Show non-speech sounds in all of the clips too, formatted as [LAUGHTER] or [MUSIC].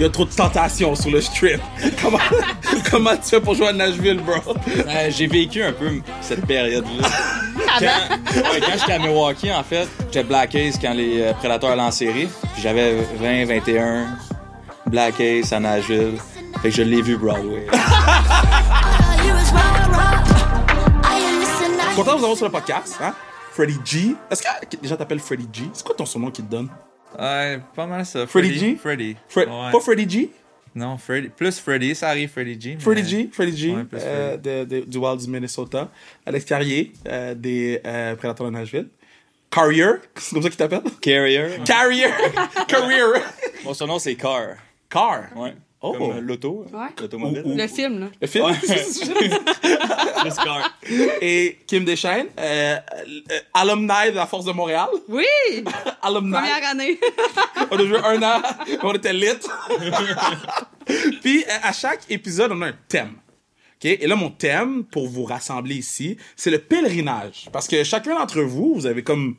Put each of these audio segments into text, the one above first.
il y a trop de tentations sur le strip. [LAUGHS] Comment, comment tu fais pour jouer à Nashville, bro? Euh, j'ai vécu un peu cette période-là. [LAUGHS] quand, ouais, quand j'étais à Milwaukee, en fait, j'étais Black Ace quand les euh, Prédateurs allaient en série. Puis j'avais 20, 21, Black Ace à Nashville. Fait que je l'ai vu Broadway. [LAUGHS] Content de vous avoir sur le podcast, hein? Freddie G. Est-ce que les gens t'appellent Freddie G? C'est quoi ton surnom qu'ils te donnent? Ouais, pas mal ça. Freddie G? Freddy. Fre- Ouais. Pas Freddie G? Non, Freddy. Plus Freddy, ça arrive Freddy G. mais- Freddie G, Freddie G, Ouais, plus euh, de- de- du Wild du Minnesota. Alex Carrier, euh, des euh, Prédateurs de Nashville. Carrier, [LAUGHS] c'est comme ça qu'il t'appelle? Carrier. Carrier! [LAUGHS] Carrier! Mon surnom, c'est Car. Car! Ouais. Oh. Comme euh, l'auto. Ouais. L'automobile. Le film, là. Le film? Juste [LAUGHS] [LAUGHS] Car. Et Kim Deschaines, euh, euh, alumni de la Force de Montréal. Oui! [LAUGHS] Alumni. Première année. On a joué un an, on était lit. Puis, euh, à chaque épisode, on a un thème. OK? Et là, mon thème, pour vous rassembler ici, c'est le pèlerinage. Parce que chacun d'entre vous, vous avez comme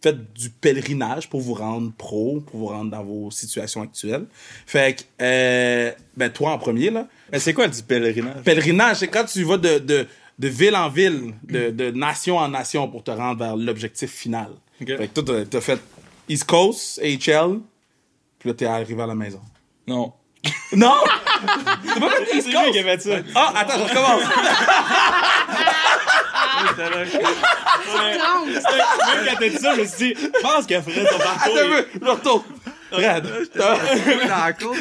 fait du pèlerinage pour vous rendre pro, pour vous rendre dans vos situations actuelles. Fait que, euh, ben, toi en premier, là. Mais c'est quoi du pèlerinage? Pèlerinage, c'est quand tu vas de, de, de ville en ville, de, de nation en nation pour te rendre vers l'objectif final. Ok. Fait que toi, t'as- fait East Coast, AHL, puis là, t'es arrivé à la maison. Non. Non! [LAUGHS] T'as pas fait East C'est Coast? qui a fait ça. Ah, attends, je recommence. [LAUGHS] Trompe. Même quand t'as dit ça, je me suis dit, je pense qu'il a fait son parcours. Attends un peu, je retourne. Brad, Dans la course,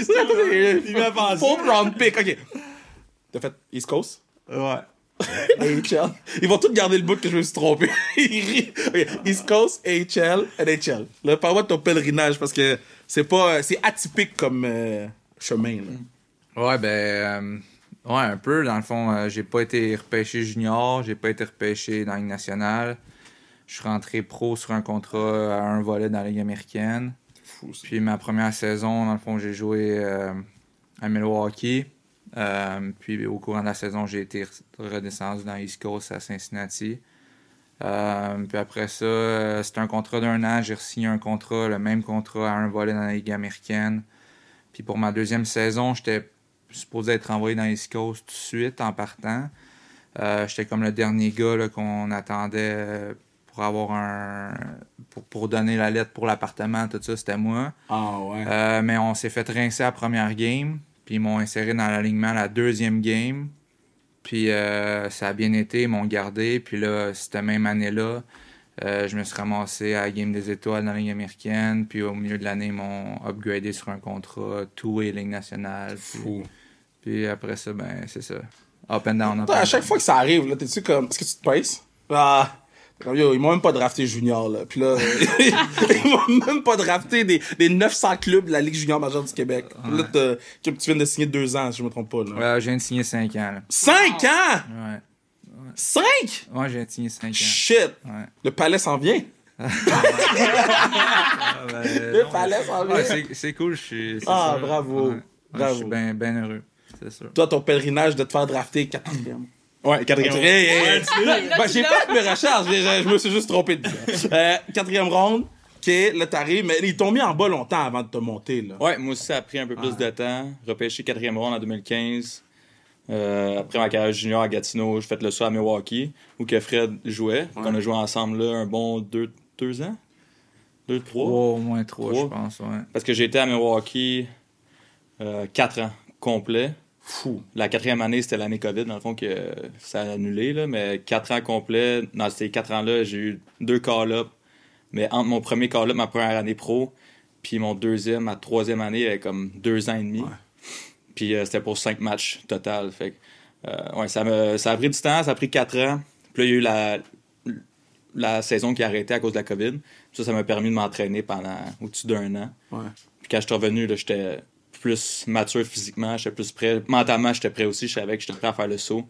il m'a pensé. Round pick, ok. T'as fait East Coast? Ouais. AHL. Ils vont tous garder le bout que je me suis trompé. [LAUGHS] Ils rient. Ok, East Coast, AHL, NHL. Là, parle-moi de ton pèlerinage parce que c'est pas, c'est atypique comme euh, chemin. Là. Ouais, ben. euh, ouais, un peu. Dans le fond, euh, j'ai pas été repêché junior, j'ai pas été repêché dans la Ligue nationale. Je suis rentré pro sur un contrat à un volet dans la Ligue américaine. Fou, ça. Puis ma première saison, dans le fond, j'ai joué euh, à Milwaukee. Euh, puis au courant de la saison, j'ai été redescendu dans East Coast à Cincinnati. Euh, puis après ça, euh, c'était un contrat d'un an. J'ai signé un contrat, le même contrat à un volet dans la Ligue américaine. Puis pour ma deuxième saison, j'étais supposé être envoyé dans East Coast tout de suite en partant. Euh, j'étais comme le dernier gars qu'on attendait euh, pour avoir un. Pour, pour donner la lettre pour l'appartement, tout ça, c'était moi. Ah ouais. Euh, mais on s'est fait rincer à la première game. Puis ils m'ont inséré dans l'alignement la deuxième game. Puis euh, ça a bien été, ils m'ont gardé. Puis là, cette même année-là, euh, je me suis ramassé à la Game des Étoiles dans la Ligue américaine. Puis au milieu de l'année, ils m'ont upgradé sur un contrat two-way Ligue nationale. Puis, Fou. puis après ça, ben c'est ça. Up and down, up à chaque down. fois que ça arrive, là, t'es-tu comme. Est-ce que tu te pèses? Ah. Yo, ils m'ont même pas drafté junior, là. Puis là, [LAUGHS] ils m'ont même pas drafté des, des 900 clubs de la Ligue junior majeure du Québec. Là, tu viens de signer deux ans, si je me trompe pas, là. Ouais, je viens de signer 5 ans. Là. Cinq ans! Ouais. Cinq? Ouais, je viens de signer 5 ans. Shit! Ouais. Le palais s'en vient. [LAUGHS] Le palais s'en vient. Ouais, c'est- c'est cool, je suis. Ah, sûr. bravo. Ouais. Ouais, Bravo. Je suis bien ben heureux, c'est sûr. Toi, ton pèlerinage de te faire drafter quatrième. Ouais, quatrième. Hey, hey, hey. Là, Ben, j'ai fait mes recherches, je, me suis juste trompé de euh, Quatrième ronde, ok, là t'arrives, mais ils t'ont mis en bas longtemps avant de te monter, là. Ouais, moi aussi, ça a pris un peu plus de temps. Repêché quatrième ronde en 2015. Euh, après ma carrière junior à Gatineau, j'ai fait le saut à Milwaukee, où que Fred jouait. On a joué ensemble là un bon deux, deux ans? Deux, trois? Trois, au moins trois, Trois. je pense, ouais. Parce que j'ai été à Milwaukee euh, quatre ans complets. Fou. La quatrième année, c'était l'année COVID, dans le fond, que ça a annulé. Là, mais quatre ans complets, dans ces quatre ans-là, j'ai eu deux call-ups. Mais entre mon premier call-up, ma première année pro, puis mon deuxième, ma troisième année, il y avait comme deux ans et demi. Puis euh, c'était pour cinq matchs total. Fait que, euh, ouais, ça, me, ça a pris du temps, ça a pris quatre ans. Puis là, il y a eu la, la saison qui a arrêté à cause de la COVID. Ça, ça m'a permis de m'entraîner pendant au-dessus d'un an. Ouais. Puis quand je suis revenu, j'étais plus mature physiquement, j'étais plus prêt. Mentalement, j'étais prêt aussi, je savais que j'étais prêt à faire le saut.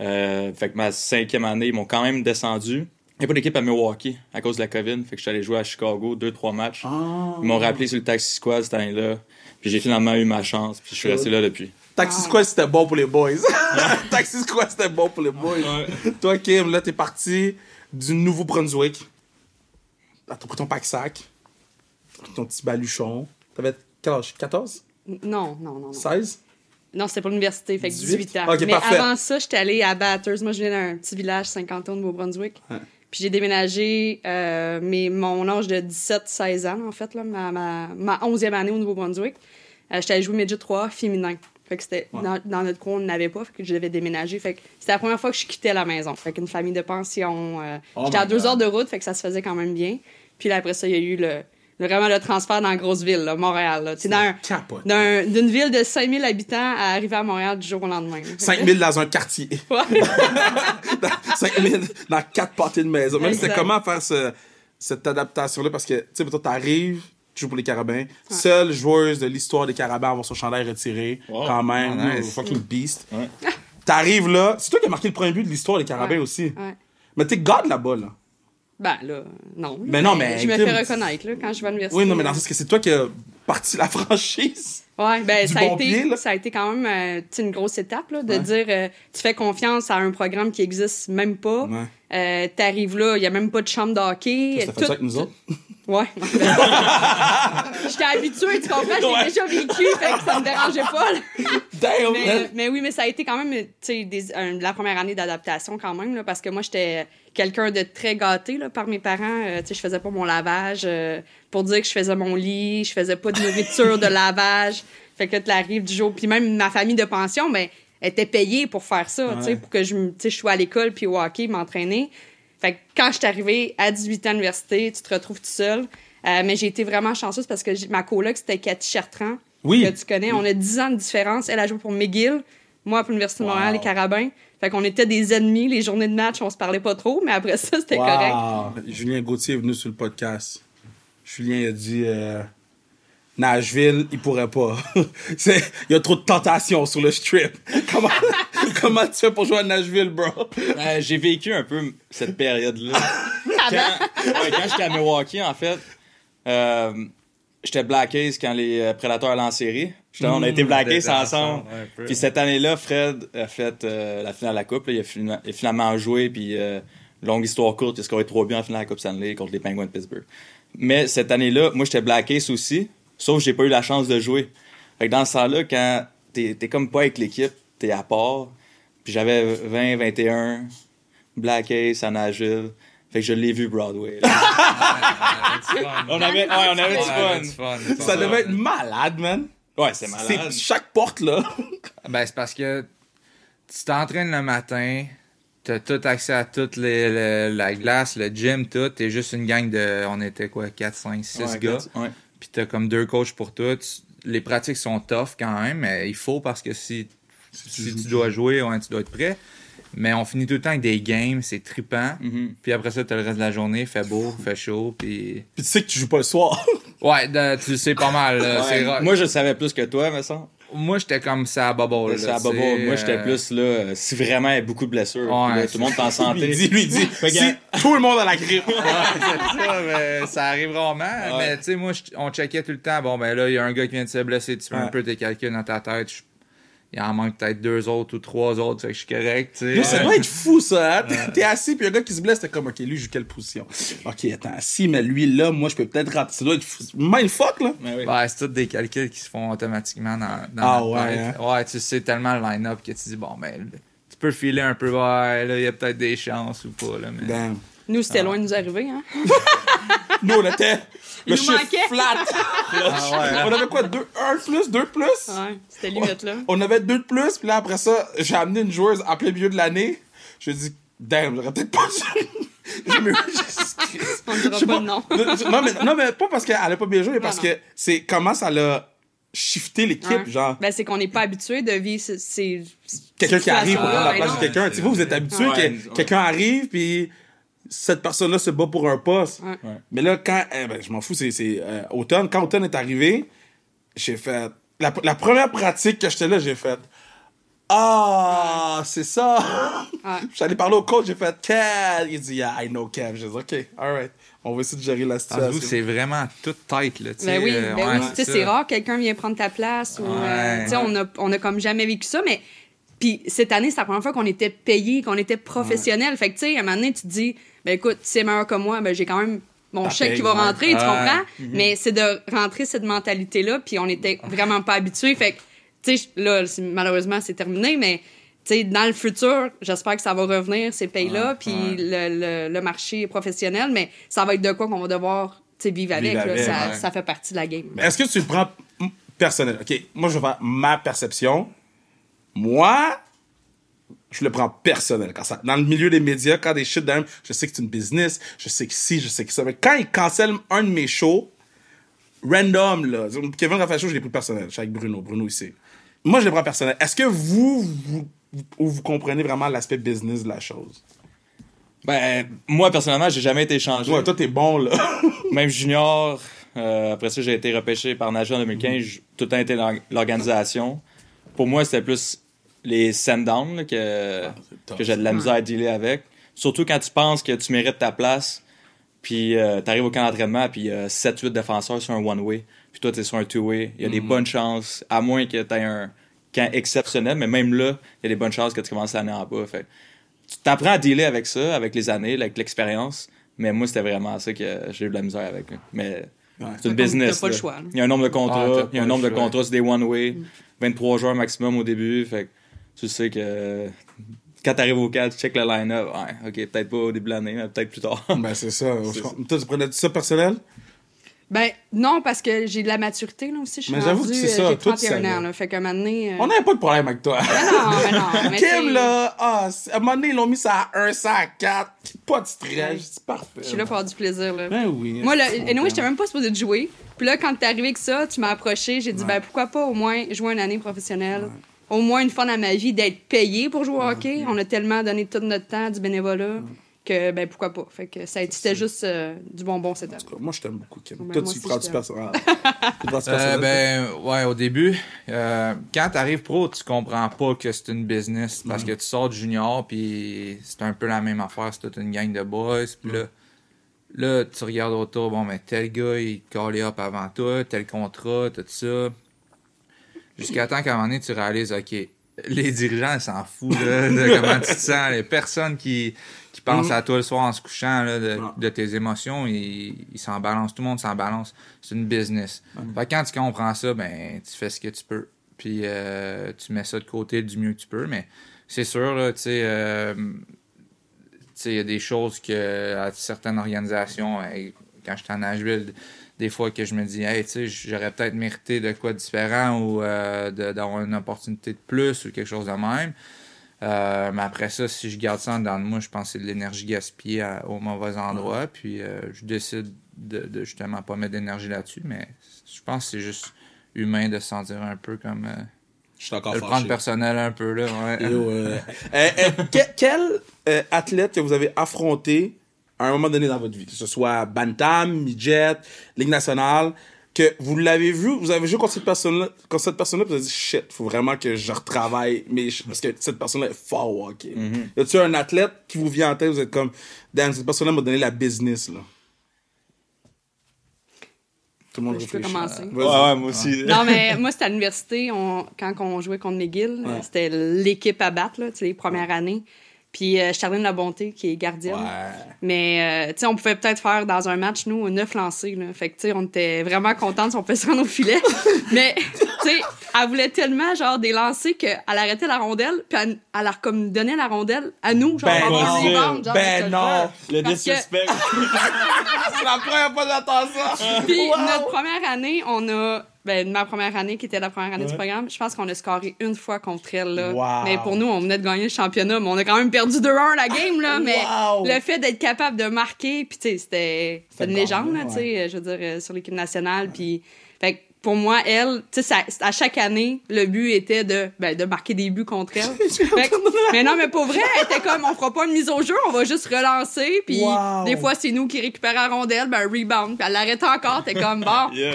Euh, fait que ma cinquième année, ils m'ont quand même descendu. Il n'y a pas d'équipe à Milwaukee à cause de la COVID. Fait que je suis allé jouer à Chicago, deux, trois matchs. Ah. Ils m'ont rappelé sur le Taxi Squad cette année-là. Puis j'ai finalement eu ma chance. Puis je suis resté là depuis. [LAUGHS] [LAUGHS] Taxi Squad, c'était bon pour les boys. Taxi Squad, c'était bon pour les boys. Toi, Kim, là, t'es parti du Nouveau-Brunswick. T'as pris ton pack-sac, t'as pris ton petit baluchon. T'avais quel âge? 14? Non, non, non. non. 16? Non, c'était pour l'université, fait que 18? 18 ans. Ok, Mais parfait. avant ça, j'étais allée à Batters. Moi, je viens d'un petit village 50 ans au Nouveau-Brunswick. Ouais. Puis j'ai déménagé, euh, mais mon âge de 17-16 ans, en fait, là, ma, ma, ma 11e année au Nouveau-Brunswick. Euh, j'étais allée jouer Midget 3 féminin. Fait que c'était Ouais. dans, dans notre coin, on n'avait pas, fait que je devais déménager. Fait que c'était la première fois que je quittais la maison. Fait qu'une famille de pension. euh, Oh j'étais à deux heures de route, fait que ça se faisait quand même bien. Puis là, après ça, il y a eu le- vraiment le transfert dans la grosse ville, là, Montréal. Là. Tu sais, dans un- Capote. d'un- d'une ville de 5000 habitants à arriver à Montréal du jour au lendemain. 5000 dans un quartier. [LAUGHS] Ouais. [LAUGHS] 5000 dans quatre pâtés de maison. Même c'était Exact. comment faire ce- cette adaptation-là? Parce que, tu sais, toi, t'arrives, tu joues pour les Carabins, seule joueuse de l'histoire des Carabins à avoir son chandail retiré, Wow. quand même, Oh, nice. fucking beast. Ouais. T'arrives là, c'est toi qui as marqué le premier but de l'histoire des Carabins Ouais. aussi. Ouais. Mais t'es God là-bas, là. Ben là, non. Mais non, mais Je me fais reconnaître, là, quand je vais à l'université. Oui, non, mais dans sens que c'est toi qui as parti la [LAUGHS] franchise. Ouais, ben, ça, bon a été, pied, ça a été quand même euh, une grosse étape, là, de Ouais. dire euh, tu fais confiance à un programme qui existe même pas. Ouais. Euh, T'arrives là, il n'y a même pas de chambre de hockey. Ça fait ça avec nous autres? Ouais. [LAUGHS] J'étais habituée, tu comprends? J'ai Ouais. déjà vécu, fait que ça me dérangeait pas. Damn, Mais, oui, mais ça a été quand même des- un- la première année d'adaptation quand même, là, parce que moi, j'étais quelqu'un de très gâté là, par mes parents. Euh, je faisais pas mon lavage euh, pour dire que je faisais mon lit, je faisais pas de nourriture, de lavage. Fait que tu arrives du jour. Puis même ma famille de pension, ben, était payée pour faire ça, Ouais. pour que je, je sois à l'école puis au hockey, m'entraîner. Fait que quand je suis arrivée à 18 ans à l'université, tu te retrouves tout seul. Euh, mais j'ai été vraiment chanceuse parce que ma coloc, c'était Cathy Chartrand Oui. que tu connais. On a 10 ans de différence. Elle a joué pour McGill, moi pour l'Université de Montréal, Wow. les Carabins. Fait qu'on était des ennemis. Les journées de match, on se parlait pas trop, mais après ça, c'était Wow. correct. Julien Gauthier est venu sur le podcast. Julien a dit euh, Nashville, il pourrait pas. [LAUGHS] Il y a trop de tentations sur le strip. [LAUGHS] Comment, comment tu fais pour jouer à Nashville, bro? Euh, j'ai vécu un peu cette période-là. [LAUGHS] Ben. quand, ouais, quand j'étais à Milwaukee, en fait, euh, j'étais Black Ace quand les euh, Prédateurs allaient en série. On a été Black Ace ensemble. Ouais, un peu. Puis cette année-là, Fred a fait euh, la finale de la Coupe. là. il, a fina- il a finalement joué. Puis, euh, longue histoire courte, il a scoré trois buts en finale de la Coupe Stanley contre les Penguins de Pittsburgh. Mais cette année-là, moi, j'étais Black Ace aussi. Sauf que j'ai pas eu la chance de jouer. Fait que dans ce temps-là, quand t'es t'es comme pas avec l'équipe, t'es à part. Puis j'avais 20, 21, Black Ace Nashville. Fait que je l'ai vu Broadway. [LAUGHS] on avait, ouais, on avait du fun. Ça devait être malade, man. Ouais, c'est malade. C'est chaque porte, là. [LAUGHS] Ben, c'est parce que tu t'entraînes le matin, t'as tout accès à toute les, le- la glace, le gym, tout. T'es juste une gang de. On était quoi, 4, 5, 6 Ouais, gars. Ouais. Puis t'as comme deux coachs pour tout. Les pratiques sont tough quand même, mais il faut parce que si, si tu dois jouer, ouais, tu dois être prêt. Mais on finit tout le temps avec des games, c'est trippant. Mhm. Puis après ça, t'as le reste de la journée, fait beau, fait chaud, puis... Puis tu sais que tu joues pas le soir. [LAUGHS] Ouais, de- tu le sais pas mal, Ouais. Moi, je savais plus que toi, me semble. Moi, j'étais comme ça à bubble. C'est là, à sais, Moi, j'étais euh, plus là, si vraiment il y a beaucoup de blessures. Ouais, puis là, tout le monde est en santé. [LAUGHS] Lui dit, lui dit. Si tout le monde a la grippe. [LAUGHS] Ouais, c'est ça, mais ça arrive rarement. Mais tu sais, moi, on checkait tout le temps. Bon, ben là, il y a un gars qui vient de se blesser. Tu fais Ouais. un peu tes calculs dans ta tête. Je- Il en manque peut-être deux autres ou trois autres. Fait que je suis correct, tu sais. Yo, ça doit être fou, ça. hein? T'es- assis, puis un gars qui se blesse, t'es comme, OK, lui, il joue quelle position? OK, attends, si, mais lui, là, moi, je peux peut-être rater. Ça doit être fou. mindfuck, là. Ouais, oui. Ouais, c'est tous des calculs qui se font automatiquement dans, dans Ah ouais, tête. Ouais, tu sais tellement le line-up que tu dis, bon, ben, tu peux filer un peu, ouais, là, il y a peut-être des chances ou pas, là, mais... Damn. Nous, c'était loin de nous arriver, hein? [LAUGHS] Nous, on était Il le nous chiffre manquait. flat. [LAUGHS] Ah On avait quoi? Deux, un plus, deux plus? Ouais, c'était limite, là. On avait deux de plus, puis là, après ça, j'ai amené une joueuse en plein milieu de l'année. Je lui ai dit, damn, j'aurais peut-être pas. [LAUGHS] J'ai mis- On Je dira pas de nom. non, mais, non, mais pas parce qu'elle a pas bien joué, mais parce non. que c'est comment ça l'a shifté l'équipe, Ouais. genre. Ben, c'est qu'on n'est pas habitué de vivre ces-. Quelqu'un qui arrive pour prendre la place non. de quelqu'un. Tu sais, vous, vous êtes habitué Ouais. que quelqu'un arrive, puis cette personne-là se bat pour un poste. Ouais. Mais là, quand. eh ben, je m'en fous, c'est c'est, euh, Automne. Quand Automne est arrivé, j'ai fait. La, la première pratique que j'étais là, j'ai fait. Ah, c'est ça. Ouais. [LAUGHS] J'allais parler au coach, j'ai fait Kev. Il dit, yeah, I know Kev. J'ai dit, OK, alright. On va essayer de gérer la situation. c'est vraiment toute tête, là, tu sais. Ben oui, euh, ben ouais, oui. Tu sais, ça. c'est rare que quelqu'un vient prendre ta place. Ou, euh, Ouais. tu sais, on a, on a comme jamais vécu ça, mais. Puis cette année, c'est la première fois qu'on était payé, qu'on était professionnel. Fait que, tu sais, à un moment donné, tu te dis, ben écoute, si c'est meilleur que moi, ben j'ai quand même mon chèque qui va rentrer, tu ouais. comprends? Mhm. Mais c'est de rentrer cette mentalité-là, puis on était vraiment pas habitués. Fait que, tu sais, là, malheureusement, c'est terminé, mais tu sais, dans le futur, j'espère que ça va revenir, ces pays-là, puis ouais. le, le, le marché professionnel, mais ça va être de quoi qu'on va devoir tu sais, vivre avec. Vivre là. avec, ça, ouais. ça fait partie de la game. Est-ce que tu le prends personnel? OK, moi, je vais faire ma perception. Moi, je le prends personnel. Quand ça, dans le milieu des médias, quand des shit même, je sais que c'est une business, je sais que si, je sais que ça. Mais quand ils cancellent un de mes shows, random, là, Kevin un show, je l'ai pris personnel. Je suis avec Bruno, Bruno ici. Moi, je le prends personnel. Est-ce que vous, vous, comprenez vraiment l'aspect business de la chose? Ben, moi, personnellement, j'ai jamais été échangé. Ouais, toi, t'es bon, là. [LAUGHS] Même junior, euh, après ça, j'ai été repêché par Naja en 2015. J'ai Tout le temps été l'organisation. Pour moi, c'était plus les send-down là, que, j'ai de la misère à dealer avec. Surtout quand tu penses que tu mérites ta place, puis euh, t'arrives au camp d'entraînement, puis il y a 7-8 défenseurs sur un one-way, puis toi, t'es sur un two-way. Il y a des bonnes chances, à moins que t'aies un camp exceptionnel, mais même là, il y a des bonnes chances que tu commences l'année en bas. Fait, tu t'apprends à dealer avec ça, avec les années, avec l'expérience. Mais moi, c'était vraiment ça que j'ai eu de la misère avec. Mais Ouais. c'est une T'as business. pas le choix. Il y a un nombre de Ah, contrats. t'as il y a un nombre de contrats, c'est des one-way. Mm. 23 joueurs maximum au début. Fait que tu sais que quand t'arrives au cadre, tu check le line-up. Ouais, ok, peut-être pas au début de l'année, mais peut-être plus tard. ben, c'est ça. [LAUGHS] Toi, tu prenais ça personnel? Ben, non, parce que j'ai de la maturité, là, aussi. Je suis Mais j'avoue rendue, que c'est euh, ça, J'ai toi, tu 31 ans, savais. là. Fait qu'à un moment donné... euh, On n'avait pas de problème avec toi. Ben non, ben non. [LAUGHS] mais Kim, là, ah, à un moment donné, ils l'ont mis ça à 1, ça à 4. Pas de stress, c'est parfait. Je suis là pour avoir du plaisir, là. Ben oui. Moi, là, anyway, j'étais même pas supposée de jouer. Puis là, quand t'es arrivé avec ça, tu m'as approché. J'ai dit, ben pourquoi pas au moins jouer une année professionnelle. Au moins une fois dans ma vie d'être payé pour jouer au hockey. On a tellement donné tout notre temps, du bénévolat, que ben pourquoi pas? Fait que ça, c'était juste euh, du bonbon cette année. Moi, je t'aime beaucoup, Kim. Ben, Toi, [LAUGHS] tu prends du personnel. Euh, ben, ouais, au début, euh, quand t'arrives pro, tu comprends pas que c'est une business parce que tu sors du junior, puis c'est un peu la même affaire, c'est toute une gang de boys, puis là, là, tu regardes autour, bon, mais tel gars, il collé up avant toi, tel contrat, tout ça. Jusqu'à temps qu'à un moment donné, tu réalises, OK, les dirigeants, ils s'en foutent là, de [LAUGHS] comment tu te sens. Les personnes qui, qui pensent Mhm. à toi le soir en se couchant, là, de, tes émotions, ils s'en balancent. Tout le monde s'en balance. C'est une business. Fait que quand tu comprends ça, ben, tu fais ce que tu peux. Puis euh, tu mets ça de côté du mieux que tu peux. Mais c'est sûr, là, tu sais, euh, tu sais, il y a des choses que à certaines organisations, quand j'étais en Nashville, des fois que je me dis, hey, tu sais, j'aurais peut-être mérité de quoi de différent ou euh, d'avoir une opportunité de plus ou quelque chose de même. Euh, mais après ça, si je garde ça en dedans de moi, je pense que c'est de l'énergie gaspillée à- au mauvais endroit. Puis euh, je décide de, de justement pas mettre d'énergie là-dessus. Mais je pense que c'est juste humain de se sentir un peu comme. Je suis encore de le prendre personnel un peu, là. Ouais. Yo, euh, [LAUGHS] que- quel athlète que vous avez affronté à un moment donné dans votre vie, que ce soit Bantam, Midget, Ligue nationale, que vous l'avez vu, vous avez joué contre cette personne-là, contre cette personne-là, vous avez dit shit, faut vraiment que je retravaille, mais je- parce que cette personne-là est fort, au hockey. Y a-tu un athlète qui vous vient en tête, vous êtes comme, damn, cette personne-là m'a donné la business, là? Tout le monde Je peux commencer. Vas-y. Ouais, moi aussi. Non, mais moi, c'était à l'université, on- quand on jouait contre McGill, Ouais. c'était l'équipe à battre, là, tu sais, les premières années. Puis euh, Charline Labonté, qui est gardienne. Ouais. Mais, euh, tu sais, on pouvait peut-être faire dans un match, nous, neuf lancés. Là. Fait que, tu sais, on était vraiment contents si on pouvait se rendre au filet. [LAUGHS] Mais, tu sais, elle voulait tellement, genre, des lancers qu'elle arrêtait la rondelle, puis elle, elle leur comme donnait la rondelle à nous, genre, Ben en non. genre, Ben non. Le que- disrespect. [LAUGHS] C'est la première fois que j'entends ça! Puis Wow. notre première année, on a. Ben, ma première année, qui était la première année du programme, je pense qu'on a scoré une fois contre elle. Là. Wow. Mais pour nous, on venait de gagner le championnat, mais on a quand même perdu 2-1 la game. Là, mais Wow. le fait d'être capable de marquer, puis tu sais, c'était une légende, là, ouais. tu sais, je veux dire, euh, sur l'équipe nationale. Puis, fait pour moi, elle, tu sais, à chaque année, le but était de, ben, de marquer des buts contre elle. [LAUGHS] Fait mais non, mais pour vrai, elle était comme, on fera pas une mise au jeu, on va juste relancer. Puis Wow. des fois, c'est nous qui récupérons la rondelle, ben, rebound. Puis elle l'arrêtait encore, t'es comme, bon. [LAUGHS] Yeah.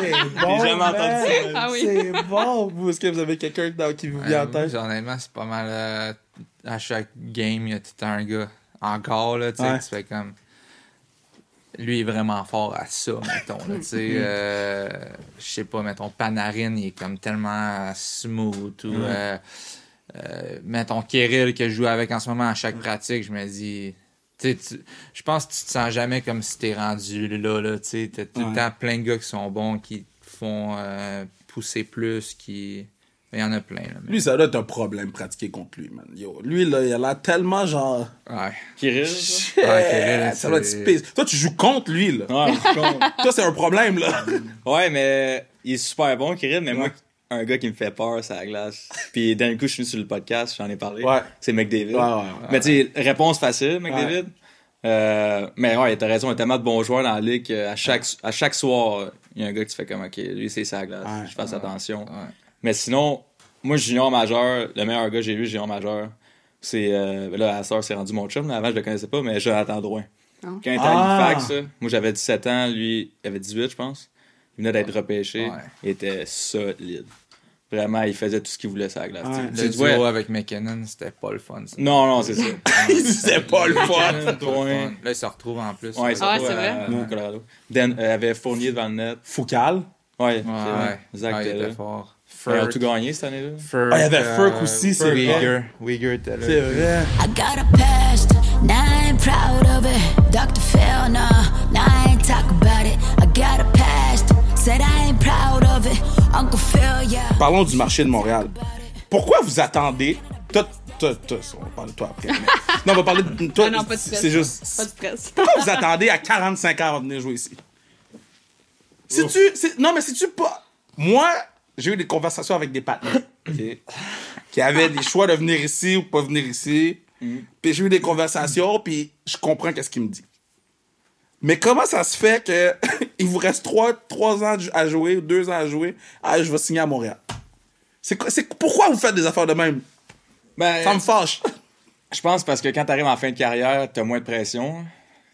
C'est bon. jamais man. entendu ça. Ah oui. C'est bon. Vous, est-ce que vous avez quelqu'un qui vous vient en Euh, tête? honnêtement, c'est pas mal. euh, à chaque game, il y a tout un gars. Encore, là, tu sais, Ouais. tu fais comme. Lui est vraiment fort à ça, mettons. Tu sais, [LAUGHS] euh, je sais pas, mettons, Panarin, il est comme tellement smooth. Ou, euh, euh, mettons, Kirill, que je joue avec en ce moment à chaque pratique, je me dis. tu je pense que tu te sens jamais comme si t'es rendu là, là, tu sais. T'as tout Ouais. le temps plein de gars qui sont bons, qui te font pousser plus, qui... Il y en a plein, là. mais- Lui, ça doit être un problème pratiquer contre lui, man. Yo, lui, là, il a l'air tellement genre. Ouais. Kirill, ça? Kirill, ça doit être space. Toi, tu joues contre lui, là. Ouais, je compte. [LAUGHS] Toi, c'est un problème, là. Ouais, mais il est super bon, Kirill, mais moi, Ouais. un gars qui me fait peur, c'est la glace. Puis d'un coup, je suis venu sur le podcast, j'en ai parlé. Ouais. C'est McDavid. Ouais, ouais, ouais. Mais tu sais, réponse facile, McDavid. Euh, mais ouais, t'as raison, il y a tellement de bons joueurs dans la ligue qu'à chaque, à chaque soir, il y a un gars qui fait comme, OK, lui, c'est sa glace. Ouais. je fasse attention. Mais sinon, moi, junior majeur, le meilleur gars que j'ai vu junior majeur, c'est. euh, là, à soeur, c'est rendu mon chum. Là, avant, je le connaissais pas, mais Jonathan Drouin. Ah. Quand il était Ah. à ça, moi, j'avais 17 ans, lui, il avait 18, je pense. Il venait d'être repêché. Ouais. Il était solide. Vraiment, il faisait tout ce qu'il voulait sur la glace. Ouais. Le vois- duo avec McKinnon, c'était pas le fun, ça. Non, non, c'est ça. [LAUGHS] c'est pas le fun. Pas le Drouin. fun. Là, ils se retrouvent en plus. Ouais, il Ah ouais, à- Colorado. Dan, euh, avait Fournier devant le net. Foucal. Ouais, Ouais, Ouais, il était était Ils ont Furk, tout gagné cette année-là? Furk, Ah, il y avait euh, Furk aussi, c'est Furk, vrai. Uyghur. Uyghur était là. C'est vrai. I got a past, now I ain't proud of it. Dr. Phil, nah, now I ain't talk about it. I got a past, said I ain't proud of it. Uncle Phil, yeah. Parlons du marché de Montréal. Pourquoi vous attendez? Toi, toi, toi, on va parler de toi après. mais- [LAUGHS] Non, on va parler de toi. Ah non, pas de stress. C'est juste. Pas de stress. Pourquoi vous attendez à 45 ans avant de venir jouer ici? Si tu. Non, mais si tu pas. Moi, j'ai eu des conversations avec des partenaires [COUGHS] qui avaient des choix de venir ici ou pas venir ici. Puis j'ai eu des conversations, puis je comprends qu'est-ce qu'il me dit. Mais comment ça se fait que [COUGHS] il vous reste 3, trois ans à jouer, 2 ans à jouer, ah, je vais signer à Montréal? C'est quoi- c'est pourquoi vous faites des affaires de même? Ben, Ça me fâche. je pense parce que quand t'arrives en fin de carrière, t'as moins de pression.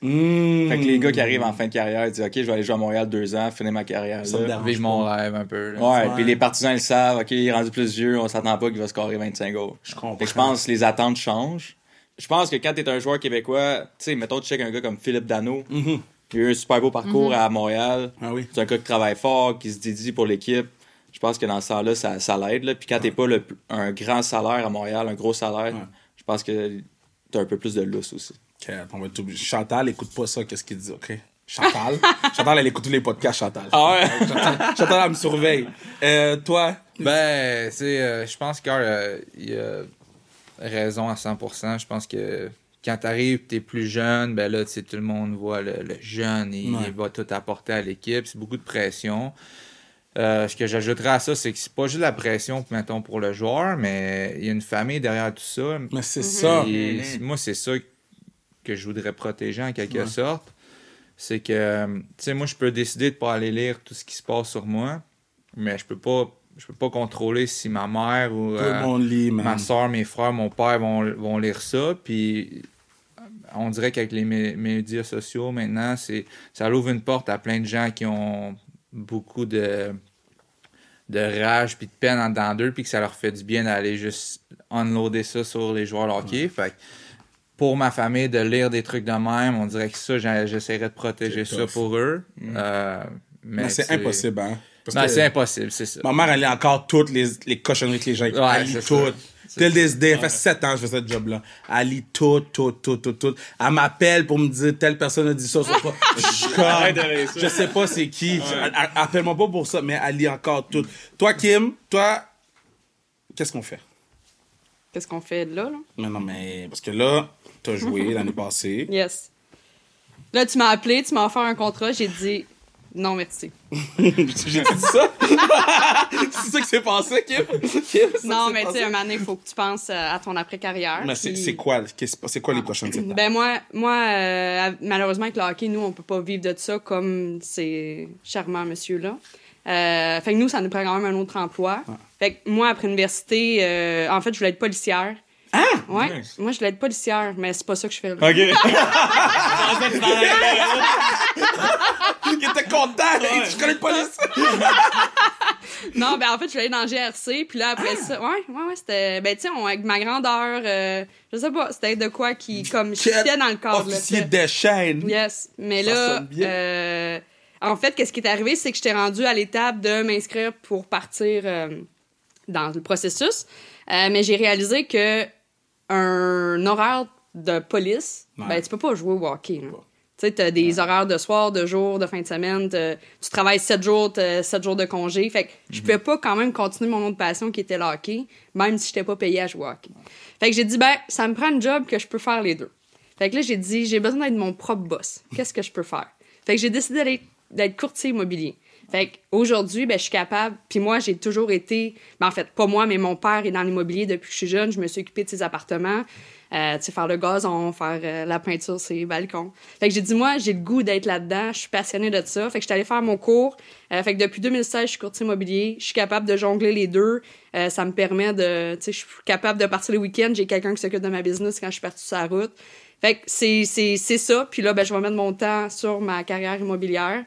Mmh. Fait que les gars qui arrivent en fin de carrière, ils disent OK, je vais aller jouer à Montréal deux ans, finir ma carrière. Là. Vive mon rêve un peu. là. Ouais, puis les partisans ils le savent, OK, il est rendu plus vieux, on s'attend pas qu'il va scorer 25 goals. Je comprends. Fait que je pense que les attentes changent. Je pense que quand t'es un joueur québécois, tu sais, mettons, tu check un gars comme Philippe Dano, Mhm. il a eu un super beau parcours à Montréal. Ah oui. C'est un gars qui travaille fort, qui se dédie pour l'équipe. Je pense que dans ce temps-là, ça, ça l'aide. là. Puis quand t'es pas le, un grand salaire à Montréal, un gros salaire, Ouais. je pense que t'as un peu plus de lousse aussi. Ok, on va être obligé. Chantal, écoute pas ça, qu'est-ce qu'il dit, ok? Chantal. [LAUGHS] Chantal, elle écoute tous les podcasts, Chantal. Ah ouais? Chantal, Chantal, elle me surveille. Euh, toi? Ben, c'est, euh, je pense qu'il a raison à 100%. Je pense que quand t'arrives, t'es plus jeune, ben là, tu sais, tout le monde voit le, le jeune, il, Ouais. il va tout apporter à l'équipe. C'est beaucoup de pression. Euh, ce que j'ajouterais à ça, c'est que c'est pas juste la pression, mettons, pour le joueur, mais il y a une famille derrière tout ça. Mais c'est ça. Et Mhm. moi, c'est ça que je voudrais protéger en quelque sorte. C'est que, euh, tu sais, moi, je peux décider de pas aller lire tout ce qui se passe sur moi, mais je peux pas, je peux pas contrôler si ma mère ou euh, lit, ma soeur, mes frères, mon père vont, vont lire ça. Puis euh, on dirait qu'avec les mé- médias sociaux maintenant, c'est ça ouvre une porte à plein de gens qui ont beaucoup de de rage puis de peine en dedans d'eux puis que ça leur fait du bien d'aller juste unloader ça sur les joueurs de hockey. Fait que pour ma famille de lire des trucs de même, on dirait que ça j'essaierais de protéger ça tough. pour eux. Euh, mais Mais c'est impossible, hein? Parce Non, c'est impossible, c'est ça. ma mère, elle lit encore toutes les, les cochonneries que les gens. Ouais, elle lit toutes. Till ça. this day, ça fait 7 ans que je fais ce job-là. Elle lit tout, tout, tout, tout, tout. Elle m'appelle pour me dire telle personne a dit ça toi. Je [LAUGHS] je sais pas c'est qui. Elle- elle- Appelle-moi pas pour ça, mais elle lit encore tout. Toi, Kim, toi, qu'est-ce qu'on fait? Qu'est-ce qu'on fait là, là? Mais non, mais parce que là, t'as joué [LAUGHS] l'année passée. Yes. Là, tu m'as appelé, tu m'as offert un contrat, j'ai dit non, merci. [LAUGHS] J'ai dit ça? [LAUGHS] c'est ça qui s'est passé, Kim? Kim, Non, mais tu sais, un moment il faut que tu penses euh, à ton après-carrière. Mais c'est puis- c'est quoi, c'est quoi les prochaines étapes? Ben moi, moi euh, malheureusement, avec le hockey, nous, on peut pas vivre de ça comme ces charmants monsieur-là. Euh, fait que nous, ça nous prend quand même un autre emploi. Fait que moi, après l'université, euh, en fait, je voulais être policière. Ah! Ouais. Nice. Moi, je voulais être policière, mais c'est pas ça que je fais là. OK. Là. [LAUGHS] Il était content! Je connais le police! [LAUGHS] Non, ben en fait, je suis allée dans le GRC, puis là, après ça, ouais, ouais, ouais, c'était, ben tu sais, on- avec ma grandeur, euh, je sais pas, c'était de quoi qui, comme, fitais dans le cadre. là, Officier tu sais. des chaînes! Yes, mais Ça là, bien. euh, en fait, qu'est-ce qui est arrivé, c'est que j'étais rendue à l'étape de m'inscrire pour partir euh, dans le processus, Euh, mais j'ai réalisé que un horaire de police, Ouais. ben, tu peux pas jouer au hockey. là. Tu sais, t'as des horaires de soir, de jour, de fin de semaine. Tu travailles 7 jours, 7 jours de congé. Fait que je pouvais pas quand même continuer mon autre passion qui était le hockey, même si j'étais pas payée à jouer au hockey. Fait que j'ai dit, ben, ça me prend un job que je peux faire les deux. Fait que là, j'ai dit, j'ai besoin d'être mon propre boss. [LAUGHS] Qu'est-ce que je peux faire? Fait que j'ai décidé d'être courtier immobilier. Fait qu'aujourd'hui, ben, je suis capable. Puis moi, j'ai toujours été. Ben, en fait, pas moi, mais mon père est dans l'immobilier depuis que je suis jeune. Je me suis occupée de ses appartements. Euh, tu sais, faire le gazon, faire euh, la peinture, ses balcons. Fait que j'ai dit, moi, j'ai le goût d'être là-dedans. Je suis passionnée de ça. Fait que je suis allée faire mon cours. Euh, fait que depuis 2016, je suis courtier immobilier. Je suis capable de jongler les deux. Euh, ça me permet de. Tu sais, je suis capable de partir les week-ends. J'ai quelqu'un qui s'occupe de ma business quand je suis partie sur la route. Fait que c'est ça. Puis là, ben, je vais mettre mon temps sur ma carrière immobilière.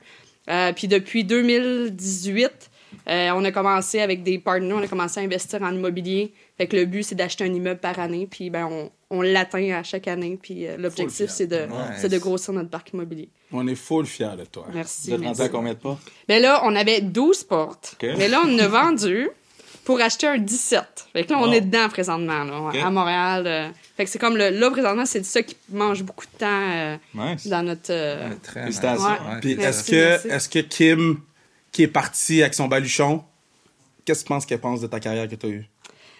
Euh, puis depuis 2018, euh, on a commencé avec des partenaires, on a commencé à investir en immobilier. Fait que le but, c'est d'acheter un immeuble par année. Puis ben, on, on l'atteint à chaque année. Puis euh, l'objectif, c'est de, c'est de grossir notre parc immobilier. On est full fiers de toi. Merci. Vous êtes rendu à combien de pas? Ben là, on avait 12 portes. Ok. Mais là, on en a vendu pour acheter un 17. Fait que là, on Wow. est dedans présentement, là, à Montréal. euh. Fait que c'est comme le, là, présentement, c'est ça qui mange beaucoup de temps euh, Nice. dans notre. euh, très Félicitations. nice. Ouais. Puis Merci, est-ce que, merci. est-ce que Kim, qui est partie avec son baluchon, qu'est-ce que tu penses qu'elle pense de ta carrière que tu as eue?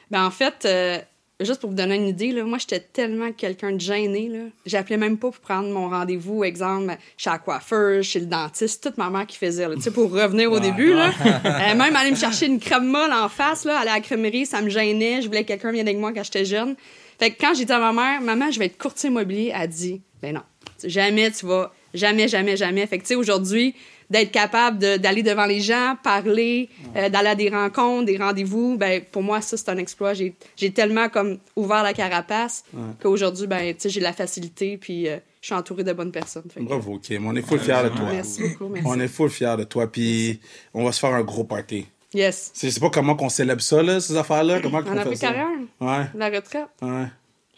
Ben, en fait, euh, juste pour vous donner une idée, là, moi, j'étais tellement quelqu'un de gêné. Là. J'appelais même pas pour prendre mon rendez-vous, exemple, chez la coiffeuse, chez le dentiste, toute ma mère qui faisait, là, tu sais, pour revenir au début. Là. [LAUGHS] Euh, même aller me chercher une crème molle en face, là, aller à la crèmerie, ça me gênait. Je voulais que quelqu'un vienne avec moi quand j'étais jeune. Fait que quand j'ai dit à ma mère, maman, je vais être courtier immobilier, elle a dit, ben non, jamais tu vas, jamais, jamais, jamais. Fait que, tu sais, aujourd'hui, d'être capable de- d'aller devant les gens, parler, euh, d'aller à des rencontres, des rendez-vous, ben pour moi ça c'est un exploit. J'ai j'ai tellement comme ouvert la carapace qu'aujourd'hui ben tu sais j'ai la facilité puis euh, je suis entourée de bonnes personnes. Fait que- Bravo, Kim. On est full fiers de toi. Merci beaucoup, merci. On est full fiers de toi. Puis on va se faire un gros party. Yes. Je sais pas comment qu'on célèbre ça, là, ces affaires-là. Comment On qu'on a fait carrière, Ouais, la retraite. ouais.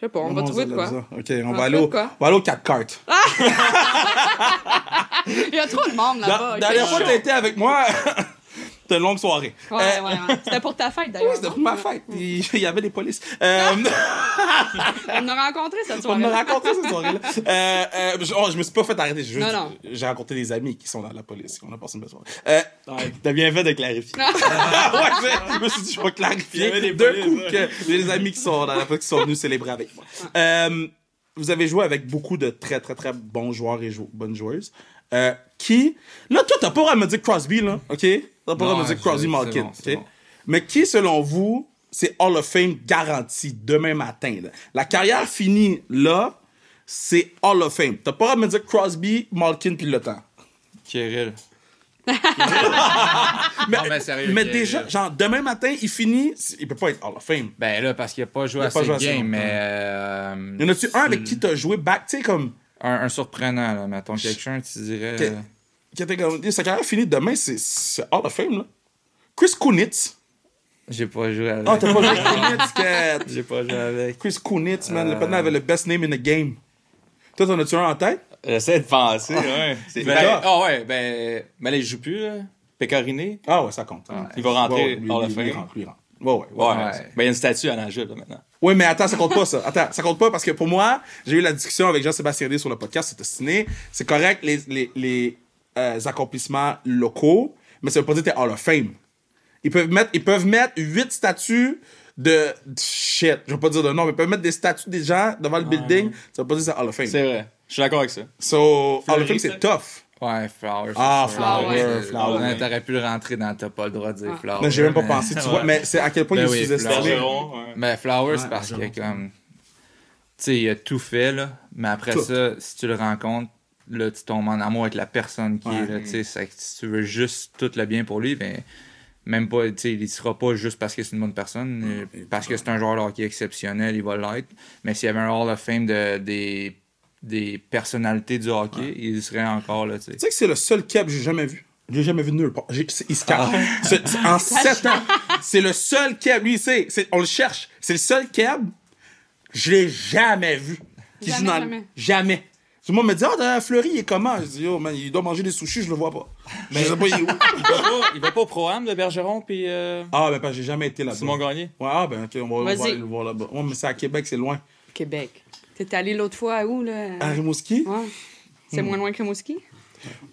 Je sais pas, on va trouver de quoi. OK, on, On va aller au, de quoi? on va aller au 4 cartes. [LAUGHS] Il y a trop de monde là-bas. La dernière fois que chaud. t'as été avec moi, [LAUGHS] c'était une longue soirée. Ouais, Euh, ouais, ouais. C'était pour ta fête Oui, d'ailleurs. c'était pour ma fête. Il [LAUGHS] il y avait des polices. Euh, [LAUGHS] On a rencontré cette on soirée. m'a raconté cette soirée-là. [LAUGHS] Euh, euh, je, oh, je me suis pas fait arrêter. J'ai juste- Non, non. J'ai rencontré des amis qui sont dans la police. On a passé une belle soirée. Euh, Ouais, T'as bien fait de clarifier. ouais, je, je me suis dit, je vais clarifier d'un coup ouais. que j'ai des amis qui sont dans la police qui sont venus célébrer avec moi. Euh, vous avez joué avec beaucoup de très, très, très bons joueurs et jou- bonnes joueuses. Qui. Là, toi, t'as pas à me dire Crosby, là, OK? T'as pas à me dire Crosby Malkin, bon, OK? bon. Mais qui, selon vous, c'est Hall of Fame garanti demain matin? là? La carrière finie là, c'est Hall of Fame. T'as pas à me dire Crosby, Malkin, puis le temps. Kirill. [LAUGHS] Mais, Non, mais sérieux, mais déjà, genre, demain matin, il finit, il peut pas être Hall of Fame. Ben là, parce qu'il a pas joué Il a pas games, longtemps. mais. euh, Y en a-tu un avec qui t'as joué back, tu sais, comme. un, un surprenant, là, mettons. Quelqu'un, tu dirais. Qui était comme. Sa carrière finie demain, c'est- c'est Hall of Fame, là. Chris Kunitz. J'ai pas joué avec. Ah, t'as pas joué Kunitz, [LAUGHS] que- J'ai pas joué avec. Chris Kunitz, man. Le Euh. patin avait le best name in the game. Toi, t'en as-tu un en tête? J'essaie de penser, ouais. C'est- Ben, ah ouais, ben, mais là, il joue plus, là. Pécoriné. Ah ouais, ça compte. Il va rentrer Ouais, ouais, lui, Hall of Fame. rentre, lui, rentre. Ouais, ouais, ouais. Ouais. Ouais. Ben, il y a une statue à Nagel, là, maintenant. Oui, mais attends, ça compte pas, ça. Attends, ça compte pas parce que pour moi, j'ai eu la discussion avec Jean-Sébastien D sur le podcast, c'était ciné. C'est correct, les, les, les euh, accomplissements locaux, mais ça veut pas dire que t'es Hall of Fame. Ils peuvent mettre, ils peuvent mettre huit statues de, shit, je vais pas dire de nom, mais ils peuvent mettre des statues des gens devant le building, ça veut pas dire que c'est Hall of Fame. C'est vrai. Je suis d'accord avec ça. So, Hall of Fame, c'est tough. Ouais, Flower. Ah, Flower, ouais, Flower. Ouais, T'aurais pu le rentrer dans T'as pas le droit de dire Ah. Flower. Mais j'ai même pas mais- pensé, tu vois, Ouais. mais c'est à quel point Ben il est oui, sous-estimé. Bergeron, ouais. Mais Flower, c'est Ouais, parce que comme. Tu sais, il a tout fait, là. Mais après Tout. ça, si tu le rencontres, là, tu tombes en amour avec la personne qui Ouais. est là. Si tu veux juste tout le bien pour lui, ben. Même pas, tu sais, il sera pas juste parce que c'est une bonne personne, euh, parce que c'est un joueur de hockey exceptionnel, il va l'être. Mais s'il y avait un Hall of Fame de, des, des personnalités du hockey, il serait encore là, tu sais. Tu sais que c'est le seul cap que j'ai jamais vu. Je l'ai jamais vu nulle part. J'ai- c'est- Il se cache. C'est- en [LAUGHS] sept ans, c'est le seul cab. Lui, c'est, on le cherche. C'est le seul cab. Je l'ai jamais vu. Qui Jamais, joue dans le- jamais. Jamais. Tout le monde me dit, ah, dans Fleury, il est comment? Je dis, oh, man, il doit manger des sushis, je le vois pas. je sais pas, il est où? [LAUGHS] Il va pas, il va pas au Pro-Am de Bergeron puis euh, Ah, ben, parce que j'ai jamais été là-bas. Simon Gagné. Ouais, ah, ben, ok, on va, on va Vas-y. aller le voir là-bas. Ouais, mais c'est à Québec, c'est loin. Québec. T'es allé l'autre fois à où, là? À Rimouski? Ouais. C'est Hmm. moins loin que Rimouski?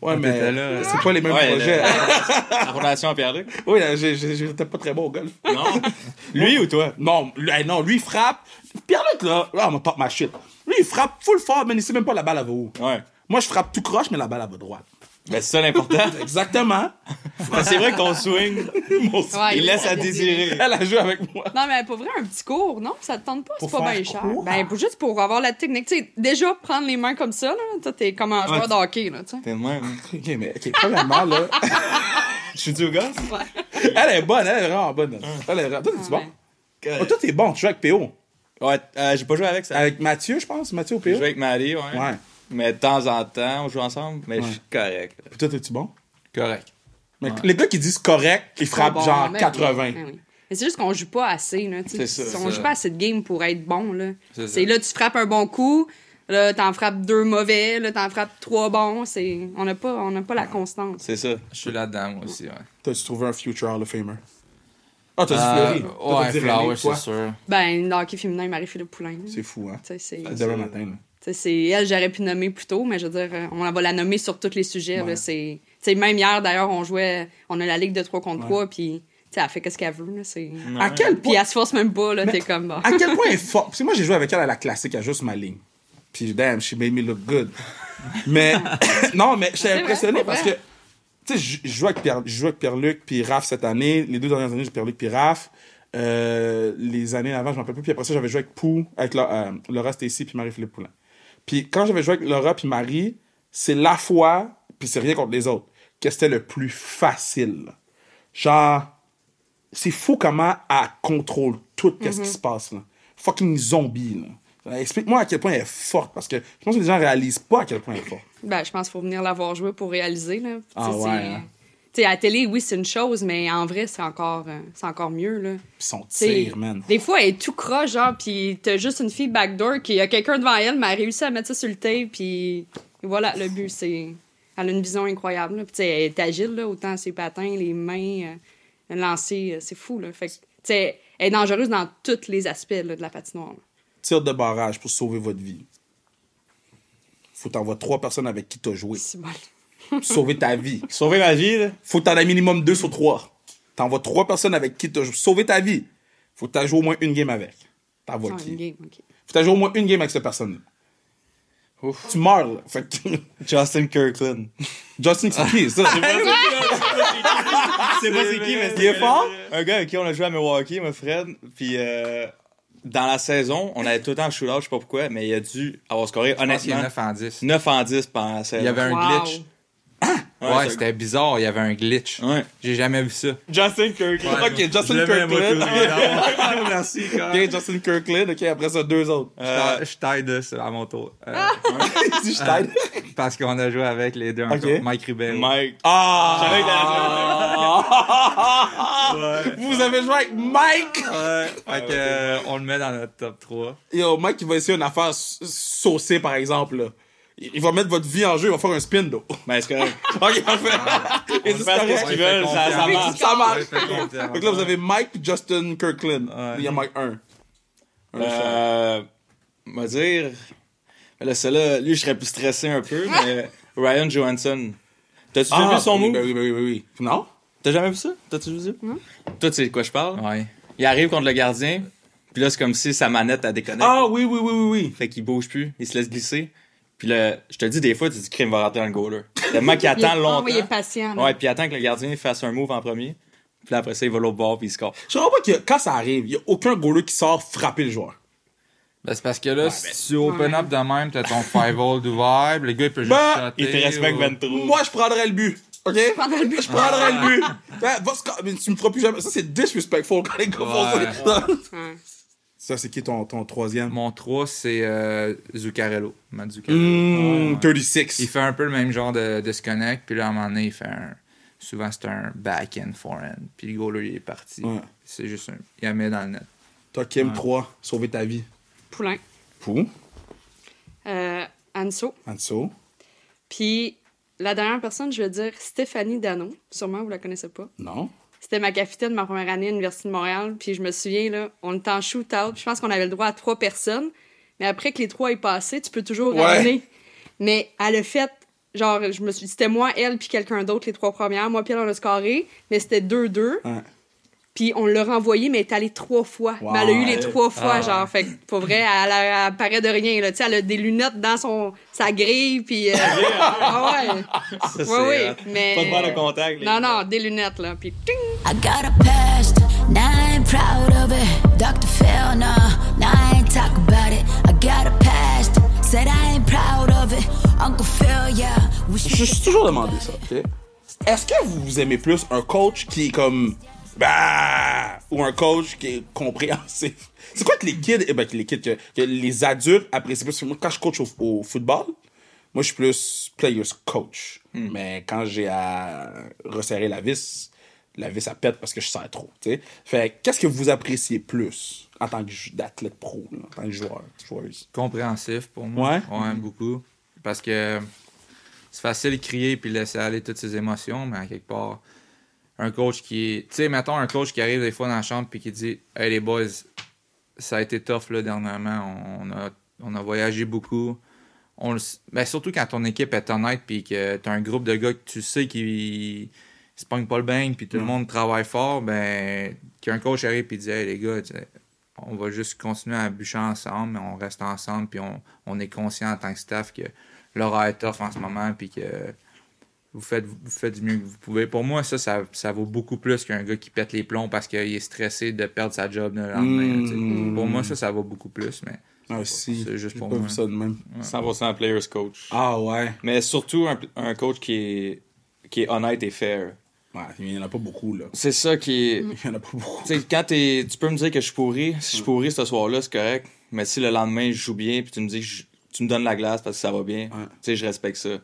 Ouais, mais t'étais là. c'est pas les mêmes Ouais, projets. La relation à Pierre-Luc. Oui, j'étais pas très bon au golf. Non? [LAUGHS] Lui ou toi? Non, lui, non, lui, frappe. Pierre-Luc, là, là, on m'a pop ma shit. Lui, il frappe full fort, mais il sait même pas la balle, elle va où. Ouais. Moi, je frappe tout croche, mais la balle, elle va droite. Ben, c'est ça l'important. [LAUGHS] Exactement. Ben, c'est vrai qu'on swing. Mon- Ouais, Il laisse à désirer. Elle a joué avec moi. Non, mais pour vrai, un petit cours, non? Ça te tente pas? C'est pas bien cher. Ben, pour- juste pour avoir la technique. Tu sais, déjà, prendre les mains comme ça, là, toi, t'es comme un joueur Ouais. de hockey, là, tu sais. T'es de même. hein. Ok, mais, ok, premièrement, là, [LAUGHS] Je suis du au gosse? elle est bonne, elle est vraiment bonne. Elle est vraiment... Toi, t'es Ah, bon? ouais. Oh, toi, t'es bon, tu joues avec PO. Ouais, euh, j'ai pas joué avec ça. Avec Mathieu, je pense, Mathieu au J'ai joué avec Marie, ouais. Ouais. Mais de temps en temps, on joue ensemble. Mais je suis correct. Puis toi, t'es-tu bon? Correct. Mais les gars qui disent correct, ils frappent Bon, genre ben oui, 80. ben oui. Mais c'est juste qu'on joue pas assez, là, tu sais. C'est ça, On ça. joue pas assez de game pour être bon, là. C'est ça. C'est là, tu frappes un bon coup, là, t'en frappes deux mauvais, là, t'en frappes trois bons. C'est... On n'a pas, on n'a pas la constance. C'est ça. Je suis là-dedans, moi aussi, ouais. T'as-tu trouvé un future Hall of Famer? Ah, t'as Euh, dit Fleury. Toi, t'as ouais, dit Flower, c'est sûr. Ben, le hockey féminin, Marie-Philippe Poulain. C'est fou, hein? C'est... Demain matin, c'est elle, j'aurais pu nommer plus tôt, mais je veux dire, euh, on va la nommer sur tous les sujets. Ouais. Là, c'est, tu sais, même hier, d'ailleurs, on jouait, on a la ligue de 3 contre 3, puis tu sais, elle fait ce qu'elle veut. Là, c'est... À quel Puis point... elle se force même pas, là, t'es comme, bah. À quel point elle est forte? Parce que moi, j'ai joué avec elle à la classique, à juste ma ligne. Puis, damn, she made me look good. Mais, [LAUGHS] [COUGHS] non, mais j'étais impressionné parce que. Tu sais, je joue avec Pierre, je avec Pierre-Luc puis Raph cette année. Les deux dernières années, j'ai Pierre-Luc puis Raph. Euh, les années avant, je m'en rappelle plus. Puis après ça, j'avais joué avec Pou, avec La- euh, Laura Stacy puis Marie-Philippe Poulin. Puis quand j'avais joué avec Laura puis Marie, c'est la fois, puis c'est rien contre les autres, que c'était le plus facile. Genre, c'est fou comment elle contrôle tout ce qui se passe là. Fucking zombie là. Explique-moi à quel point elle est forte parce que je pense que les gens réalisent pas à quel point elle est forte. Ben, je pense qu'il faut venir l'avoir joué pour réaliser. Là. Ah ouais, hein. À la télé, oui, c'est une chose, mais en vrai, c'est encore, euh, c'est encore mieux. Là. Puis son tir, man. Des fois, elle est tout croche, genre, puis t'as juste une fille backdoor qui a quelqu'un devant elle, mais elle a réussi à mettre ça sur le tape, puis voilà, le but, c'est. Elle a une vision incroyable, là. Puis, elle est agile, là, autant ses patins, les mains, euh, lancer, euh, c'est fou, là. Fait que, tu sais, elle est dangereuse dans tous les aspects, là, de la patinoire. là. Tir de barrage pour sauver votre vie. Faut t'envoyer trois personnes avec qui t'as joué. C'est bon. [LAUGHS] Sauver ta vie. Sauver ma vie, là. Faut t'en aies minimum deux sur trois. T'envoies trois personnes avec qui t'as joué. Sauver ta vie. Faut que joué au moins une game avec. T'envoies Ah, qui? une game, OK. Faut que joué au moins une game avec cette personne-là. Tu meurs, là. Fait que... [LAUGHS] Justin Kirkland. Justin, c'est qui, ça? [LAUGHS] C'est pas c'est qui, mais Il est fort? Un gars avec qui on a joué à Milwaukee, mon Fred. Puis euh, dans la saison, on avait tout le temps le shootout, je sais pas pourquoi, mais il a dû avoir scoré Je honnêtement 9 en 10. 9 en 10 pendant la saison. Il y avait un Wow. glitch. [COUGHS] Ouais, Ouais, c'était bizarre, il y avait un glitch. Ouais. J'ai jamais vu ça. Justin Kirkland. Ok, Justin Kirkland. [LAUGHS] Merci, Ok, Justin Kirkland. Ok, après ça, deux autres. Euh, Je t'aide ça à mon tour. Euh, [LAUGHS] Si [LAUGHS] je t'aide. Parce qu'on a joué avec les deux Ok. encore. Mike Ribeiro. Mike. Ah! Vous avez joué avec Mike! Ouais, fait que, euh, on le met dans notre top 3. Yo, Mike, il va essayer une affaire saucée, par exemple, là. Il va mettre votre vie en jeu, il va faire un spin, d'eau. Ben, c'est correct. [LAUGHS] ok, parfait. Et On c'est fait ce correct. qu'ils veulent, ça, ça marche. Ça marche. Donc là, vous avez Mike Justin Kirkland. Ouais. Il y a Mike 1. Un chat. Euh, on va dire. Là, celle-là, lui, je serais plus stressé un peu, mais [LAUGHS] Ryan Johansson. T'as-tu déjà vu son oui, move? ben oui, ben oui, ben oui. Non? T'as jamais vu ça? T'as-tu vu ça? Toi, tu sais de quoi je parle? Ouais. Il arrive contre le gardien, puis là, c'est comme si sa manette, a déconnecté. Ah oui, oui, oui, oui, oui. Fait qu'il bouge plus, il se laisse glisser. Puis là, je te dis, des fois, tu te dis, crime va rentrer dans le goaler. Tellement qu'il attend longtemps. [LAUGHS] Ah oui, il est patient. là. Ouais, puis il attend que le gardien fasse un move en premier. Puis là, après ça, il va l'autre bord, puis il score. Je comprends pas que quand ça arrive, il y a aucun goaler qui sort frapper le joueur. Ben, c'est parce que là, ben, si tu open up de même, t'as ton five hole ouvert, le gars, il peut juste Ben, shotter. Il te respecte ou- 23. Moi, je prendrais le but. OK? Je prendrais le but. Je prendrais le but. Ben, va score- mais tu me feras plus jamais. Ça, c'est disrespectful quand les gars font ça. Ouais. Ça, c'est qui ton, ton troisième? Mon 3, c'est euh, Zuccarello. Matt Zuccarello. Mmh, Ouais. 36. Il fait un peu le même genre de disconnect, puis là, à un moment donné, il fait un. Souvent, c'est un back-end, forehand. Puis le goaler, il est parti. Ouais. C'est juste un. Il la met dans le net. Toi, Kim, 3. Sauver ta vie. Poulain. Pou. Euh, Anso. Anso. Puis la dernière personne, je veux dire Stéphanie Dano. Sûrement, vous la connaissez pas. Non. C'était ma capitaine de ma première année à l'Université de Montréal. Puis je me souviens, là, on était en shootout. Je pense qu'on avait le droit à trois personnes. Mais après que les trois aient passé, tu peux toujours Ouais. ramener. Mais elle a fait, genre, je me suis dit, c'était moi, elle, puis quelqu'un d'autre, les trois premières. Moi, puis elle, on a scoré, mais c'était 2-2. Ouais. Puis on l'a renvoyé, mais elle est allée trois fois. Wow. Mais elle a eu les trois fois, Ah. genre. Fait que, pour vrai, elle, a- elle paraît de rien, là. Tu sais, elle a des lunettes dans son, sa grille, puis... euh, [LAUGHS] ah ouais. Ça, Oui, mais... Pas de le contact. les Non, non, des lunettes, là. Puis, ting! I got a past, now I ain't proud of it. Dr. Phil, no, now I ain't talk about it. I got a past, said I ain't proud of it. Uncle Phil, yeah, we Je me suis toujours demandé ça, ok? Est-ce que vous aimez plus un coach qui est comme. Bah! Ou un coach qui est compréhensif? [LAUGHS] C'est quoi que les kids. Eh ben, que les kids, que, que les adultes apprécient plus? Moi, quand je coach au, au football, moi, je suis plus players coach. Mais quand j'ai à resserrer la vis, la vis, ça pète parce que je serre trop, tu sais. Fait qu'est-ce que vous appréciez plus en tant que d'athlète pro, là, en tant que joueur, joueuse? compréhensif pour moi. Ouais? beaucoup. Parce que c'est facile de crier puis laisser aller toutes ses émotions, mais à quelque part, un coach qui. Tu sais, mettons un coach qui arrive des fois dans la chambre puis qui dit Hey les boys, ça a été tough là dernièrement, on a, on a voyagé beaucoup. On le ben, surtout quand ton équipe est honnête puis que tu as un groupe de gars que tu sais qui se pognent pas le bain puis tout le monde travaille fort, ben qu'un coach arrive puis dit Hey les gars, on va juste continuer à bûcher ensemble, mais on reste ensemble, puis on, on est conscient en tant que staff que l'aura est tough en ce moment, puis que vous faites, vous faites du mieux que vous pouvez. Pour moi, ça, ça, ça vaut beaucoup plus qu'un gars qui pète les plombs parce qu'il est stressé de perdre sa job le lendemain. là, tu sais. Mm. Pour moi, ça, ça vaut beaucoup plus, mais Ah, si. C'est juste pour pas moi. vu ça de même. 100% players coach. Ah, ouais. Mais surtout un, un coach qui est, qui est honnête et fair. Ouais, il y en a pas beaucoup, là. C'est ça qui est. [LAUGHS] Il y en a pas beaucoup. Quand t'es. Tu peux me dire que je suis pourri. Si je suis pourri ce soir-là, c'est correct. Mais si le lendemain, je joue bien, puis tu me dis que je- tu me donnes la glace parce que ça va bien, Ouais. tu sais, je respecte ça.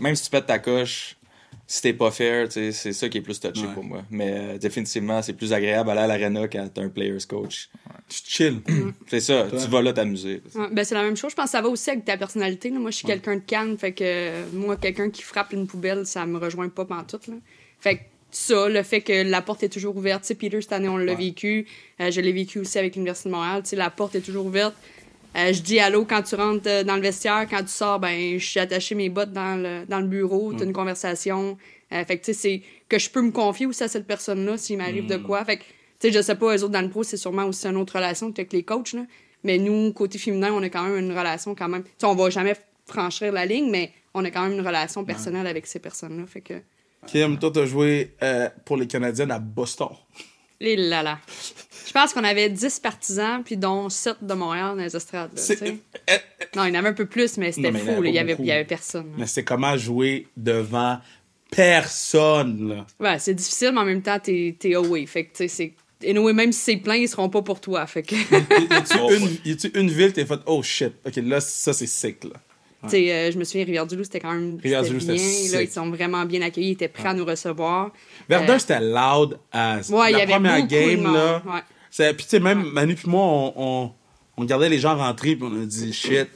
Même si tu pètes ta coche, si t'es pas fair, c'est ça qui est plus touché Ouais. pour moi. Mais euh, définitivement, c'est plus agréable aller à l'arena quand t'as un player's coach. Tu chill. [CLEARS THROAT] C'est ça, Toi? tu vas là t'amuser. Ouais, ben c'est la même chose. Je pense que ça va aussi avec ta personnalité. là. Moi, je suis quelqu'un de calme. Fait que euh, moi, quelqu'un qui frappe une poubelle, ça me rejoint pas pantoute. Là. Fait que ça, le fait que la porte est toujours ouverte. Tu sais, Peter, cette année, on l'a Ouais. vécu. Euh, je l'ai vécu aussi avec l'Université de Montréal. Tu sais, la porte est toujours ouverte. Euh, je dis allô quand tu rentres euh, dans le vestiaire. Quand tu sors, ben, je suis attaché mes bottes dans le, dans le bureau. T'as une conversation. Euh, fait que, tu sais, c'est que je peux me confier aussi à cette personne-là s'il m'arrive de quoi. Fait que, tu sais, je sais pas, eux autres dans le pro, c'est sûrement aussi une autre relation avec les coachs, là. Mais nous, côté féminin, on a quand même une relation quand même. Tu sais, on va jamais franchir la ligne, mais on a quand même une relation personnelle avec ces personnes-là. Fait que. Kim, toi, t'as joué euh, pour les Canadiennes à Boston. Les là là. Je pense qu'on avait 10 partisans, puis dont 7 de Montréal dans les estrades. là, sais. [LAUGHS] euh, Non, il y en avait un peu plus, mais c'était fou. Il y pas avait, y avait personne. là. Mais c'est comment jouer devant personne, là. Ouais, c'est difficile, mais en même temps, t'es t'es away. Fait que, tu sais, c'est. Anyway, même si c'est plein, ils seront pas pour toi. Fait que. Y a-tu [LAUGHS] une, y a-tu une ville, t'es fait, oh shit, ok, là, ça, c'est sick, là. Euh, je me souviens, Rivière-du-Loup, c'était quand même Rivière-du-Loup, bien. Là, ils sont vraiment bien accueillis, ils étaient prêts à nous recevoir. Verdun, Euh, c'était loud as. Ouais, y La avait première game, là. Puis, tu sais, même Manu puis moi, on, on, on regardait les gens rentrer, puis on a dit, shit,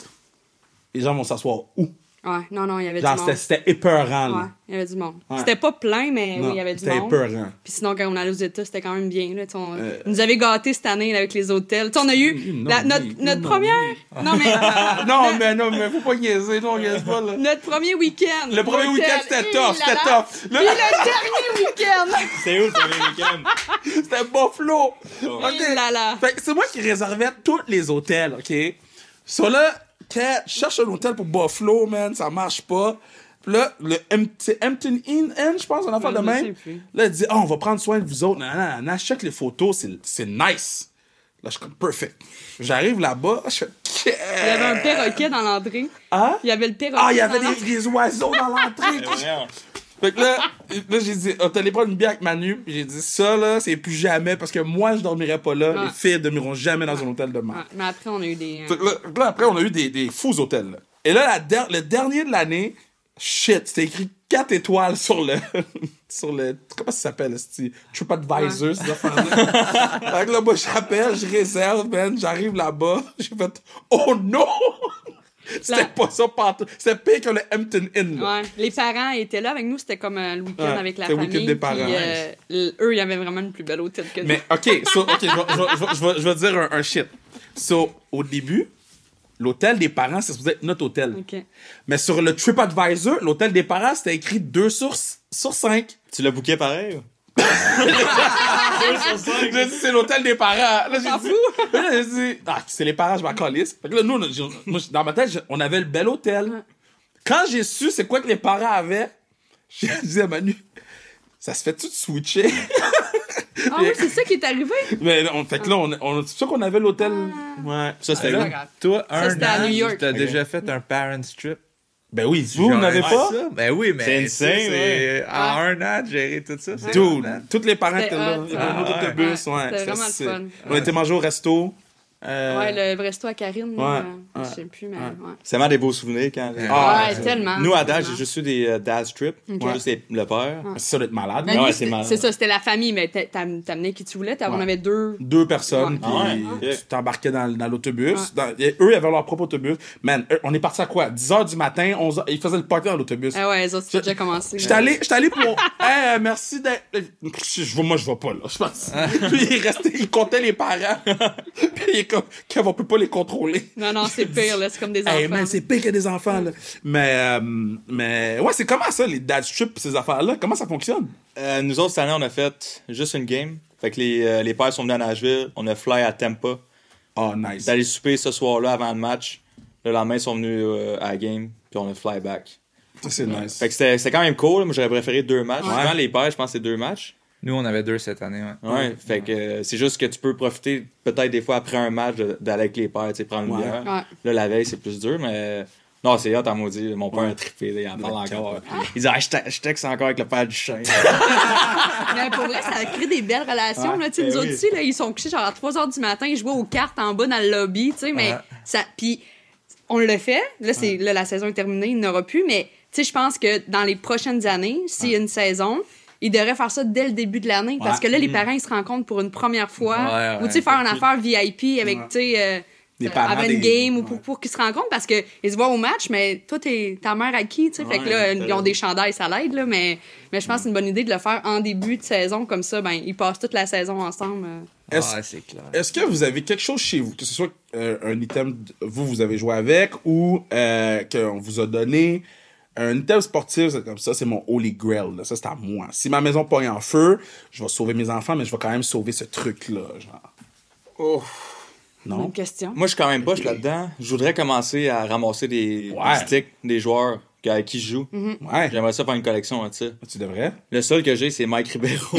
les gens vont s'asseoir où? Ouais, non, non, il y avait Genre, du c'était, monde. c'était épeurant, Ouais, là. il y avait du monde. Ouais. C'était pas plein, mais Non, oui, il y avait du c'était monde. épeurant. Puis sinon, quand on allait aux États, c'était quand même bien. Là, on Euh, ils nous avait gâtés cette année là, avec les hôtels. On a eu Non, la- notre, oui, notre non, première. [LAUGHS] Non, mais [LAUGHS] non, mais non, mais faut pas niaiser, non, on niaise pas, là. notre premier week-end. Le premier week-end, c'était là, c'était Puis le dernier week-end. [LAUGHS] C'est où le premier week-end? c'était Buffalo. Hi, Ok. là, là. Fait que c'est moi qui réservais tous les hôtels, OK? So là, cherche un hôtel pour Buffalo, man, ça marche pas. Puis là, le c'est Hampton Inn, Inn, je pense, on a fait de même. Là, il dit, ah, on va prendre soin de vous autres. Non, non, non, je check les photos, c'est- nice. Là, je suis comme, perfect. J'arrive là-bas, je fais, Il y avait un perroquet dans l'entrée. Hein? Il y avait le perroquet. Ah, il y avait des, des oiseaux dans l'entrée. [LAUGHS] Fait que là, là j'ai dit, on allé prendre une bière avec Manu, puis j'ai dit, ça, là, c'est plus jamais, parce que moi, je dormirai pas là. Ouais. Les filles dormiront jamais dans un hôtel de Ouais, merde. mais après, on a eu des. Fait que là, là, après, on a eu des, des fous hôtels. là. Et là, la der- le dernier de l'année, shit, c'était écrit 4 étoiles sur le. [LAUGHS] sur le. Comment ça s'appelle, ce TripAdvisor, cette affaire-là. fait que là, moi, j'appelle, je réserve, man, j'arrive là-bas, j'ai fait, oh non! C'était La- pas ça partout. C'était pire que le Hampton Inn, là. Ouais, les parents étaient là avec nous, c'était comme euh, le week-end Ouais, avec la c'était le famille. week-end des parents, puis, euh, l- eux, ils avaient vraiment une plus belle hôtel que nous. Mais OK, so, OK, je vais- dire un, un shit. So, au début, l'hôtel des parents, c'est supposé être notre hôtel. OK. Mais sur le TripAdvisor, l'hôtel des parents, c'était écrit 2 sur, sur 5. Tu l'as booké pareil? Ou? J'ai dit, c'est l'hôtel des parents. Là, j'ai T'en dit, là, j'ai dit, ah, c'est les parents, je m'en calisse. Fait que là, nous, dans ma tête, on avait le bel hôtel. Quand j'ai su c'est quoi que les parents avaient, j'ai dit à Manu, ça se fait-tu de switcher? Ah oui, c'est ça qui est arrivé. Mais on, fait que là, on, on, c'est sûr qu'on avait l'hôtel. Ouais. Ça, c'était Ah, grave. Toi, un an, New York. t'as déjà fait un parent trip? Ben oui, vous, vous n'avez pas? ça? Ben oui, mais C'est insane, c'est- ouais. En un an, de gérer tout ça. Dude, tous les parents étaient là. hot, Il y avait un ah, autre ouais. autobus, ouais. C'était Ça, vraiment le fun. On était manger au resto. Euh, Ouais, le resto à Karine. Ouais, Je ouais, sais plus, mais ouais. ouais. C'est vraiment des beaux souvenirs quand. Ah, tellement. Nous, à tellement. j'ai juste eu des euh, dad's trip. Ok. Juste le père. C'est ça d'être malade. Mais Ouais, c'est malade. c'est ça, c'était la famille, mais t'a- t'am- t'amenais qui tu voulais. t'as- On avait deux. Deux personnes, Ouais. puis Ah tu t'embarquais dans, dans l'autobus. Eux, ils avaient leur propre autobus. Man, eux, on est parti à quoi? 10 h du matin, 11 h Ils faisaient le party dans l'autobus. Ah ouais, les autres, Je- déjà commencé. J'étais allé, pour. [LAUGHS] hey, euh, merci d'être. Je, je- moi, je vais pas, là. Je pense. [LAUGHS] Puis il restait, il comptait les parents. [LAUGHS] Puis comme, Kev, on peut pas les contrôler. Non, non, c'est [LAUGHS] pire, là. C'est comme des Hey, enfants. man, c'est pire que des enfants, là. Mais, euh, mais, ouais, c'est comment ça, les dad trips pis ces affaires-là? Comment ça fonctionne? Euh, nous autres, cette année, on a fait juste une game. Fait que les, euh, les pères sont venus à Nashville. On a fly à Tampa. Oh, nice. D'aller souper ce soir-là avant le match. Le lendemain, ils sont venus euh, à la game. Puis on a fly back. Ça, c'est nice. Fait que c'était quand même cool. Moi, j'aurais préféré deux matchs. Ouais. Souvent, les pères, je pense que c'est deux matchs. Nous, on avait deux cette année. Ouais. Ouais. Fait que euh, c'est juste que tu peux profiter peut-être des fois après un match d'aller avec les pères, tu sais, prendre une bière. Ouais. Là, la veille, c'est plus dur, mais. Non, c'est hot, en maudit. Mon père a trippé, là, il en parle encore. Il dit, ah, je te- je texte encore avec le père du chien. [LAUGHS] Mais pour vrai, ça crée des belles relations. Ouais, là. Tu sais, ben nous autres ici, là, ils sont couchés genre à 3 h du matin, ils jouaient aux cartes en bas dans le lobby, tu sais, mais Ouais. ça. Puis on le fait. Là, c'est, là, la saison est terminée, il n'aura plus, mais tu sais, je pense que dans les prochaines années, s'il y a une saison, ils devraient faire ça dès le début de l'année parce que là, les parents, ils se rencontrent pour une première fois. Ouais, ou tu sais, faire une affaire VIP avec, Ouais. tu sais. euh, Des euh, avant une des- game ou pour, ouais. pour qu'ils se rencontrent parce qu'ils se voient au match, mais toi, t'es ta mère à qui, tu sais. fait que là, ils ont des chandails, ça l'aide, là, mais, mais je pense que c'est une bonne idée de le faire en début de saison, comme ça, ben, ils passent toute la saison ensemble. euh. Est-ce- Ouais, c'est clair. Est-ce que vous avez quelque chose chez vous, que ce soit euh, un item, vous, vous avez joué avec ou euh, qu'on vous a donné, un item sportif, c'est comme ça, c'est mon holy grail, là. ça c'est à moi. Si ma maison pogne en feu, je vais sauver mes enfants, mais je vais quand même sauver ce truc-là, genre. Oh. Non? Bonne question. Moi, je suis quand même poche là-dedans. Je voudrais commencer à ramasser des, Ouais. des sticks des joueurs avec qui je joue. Ouais, J'aimerais ça faire une collection de ça. tu devrais. Le seul que j'ai, c'est Mike Ribeiro. [LAUGHS]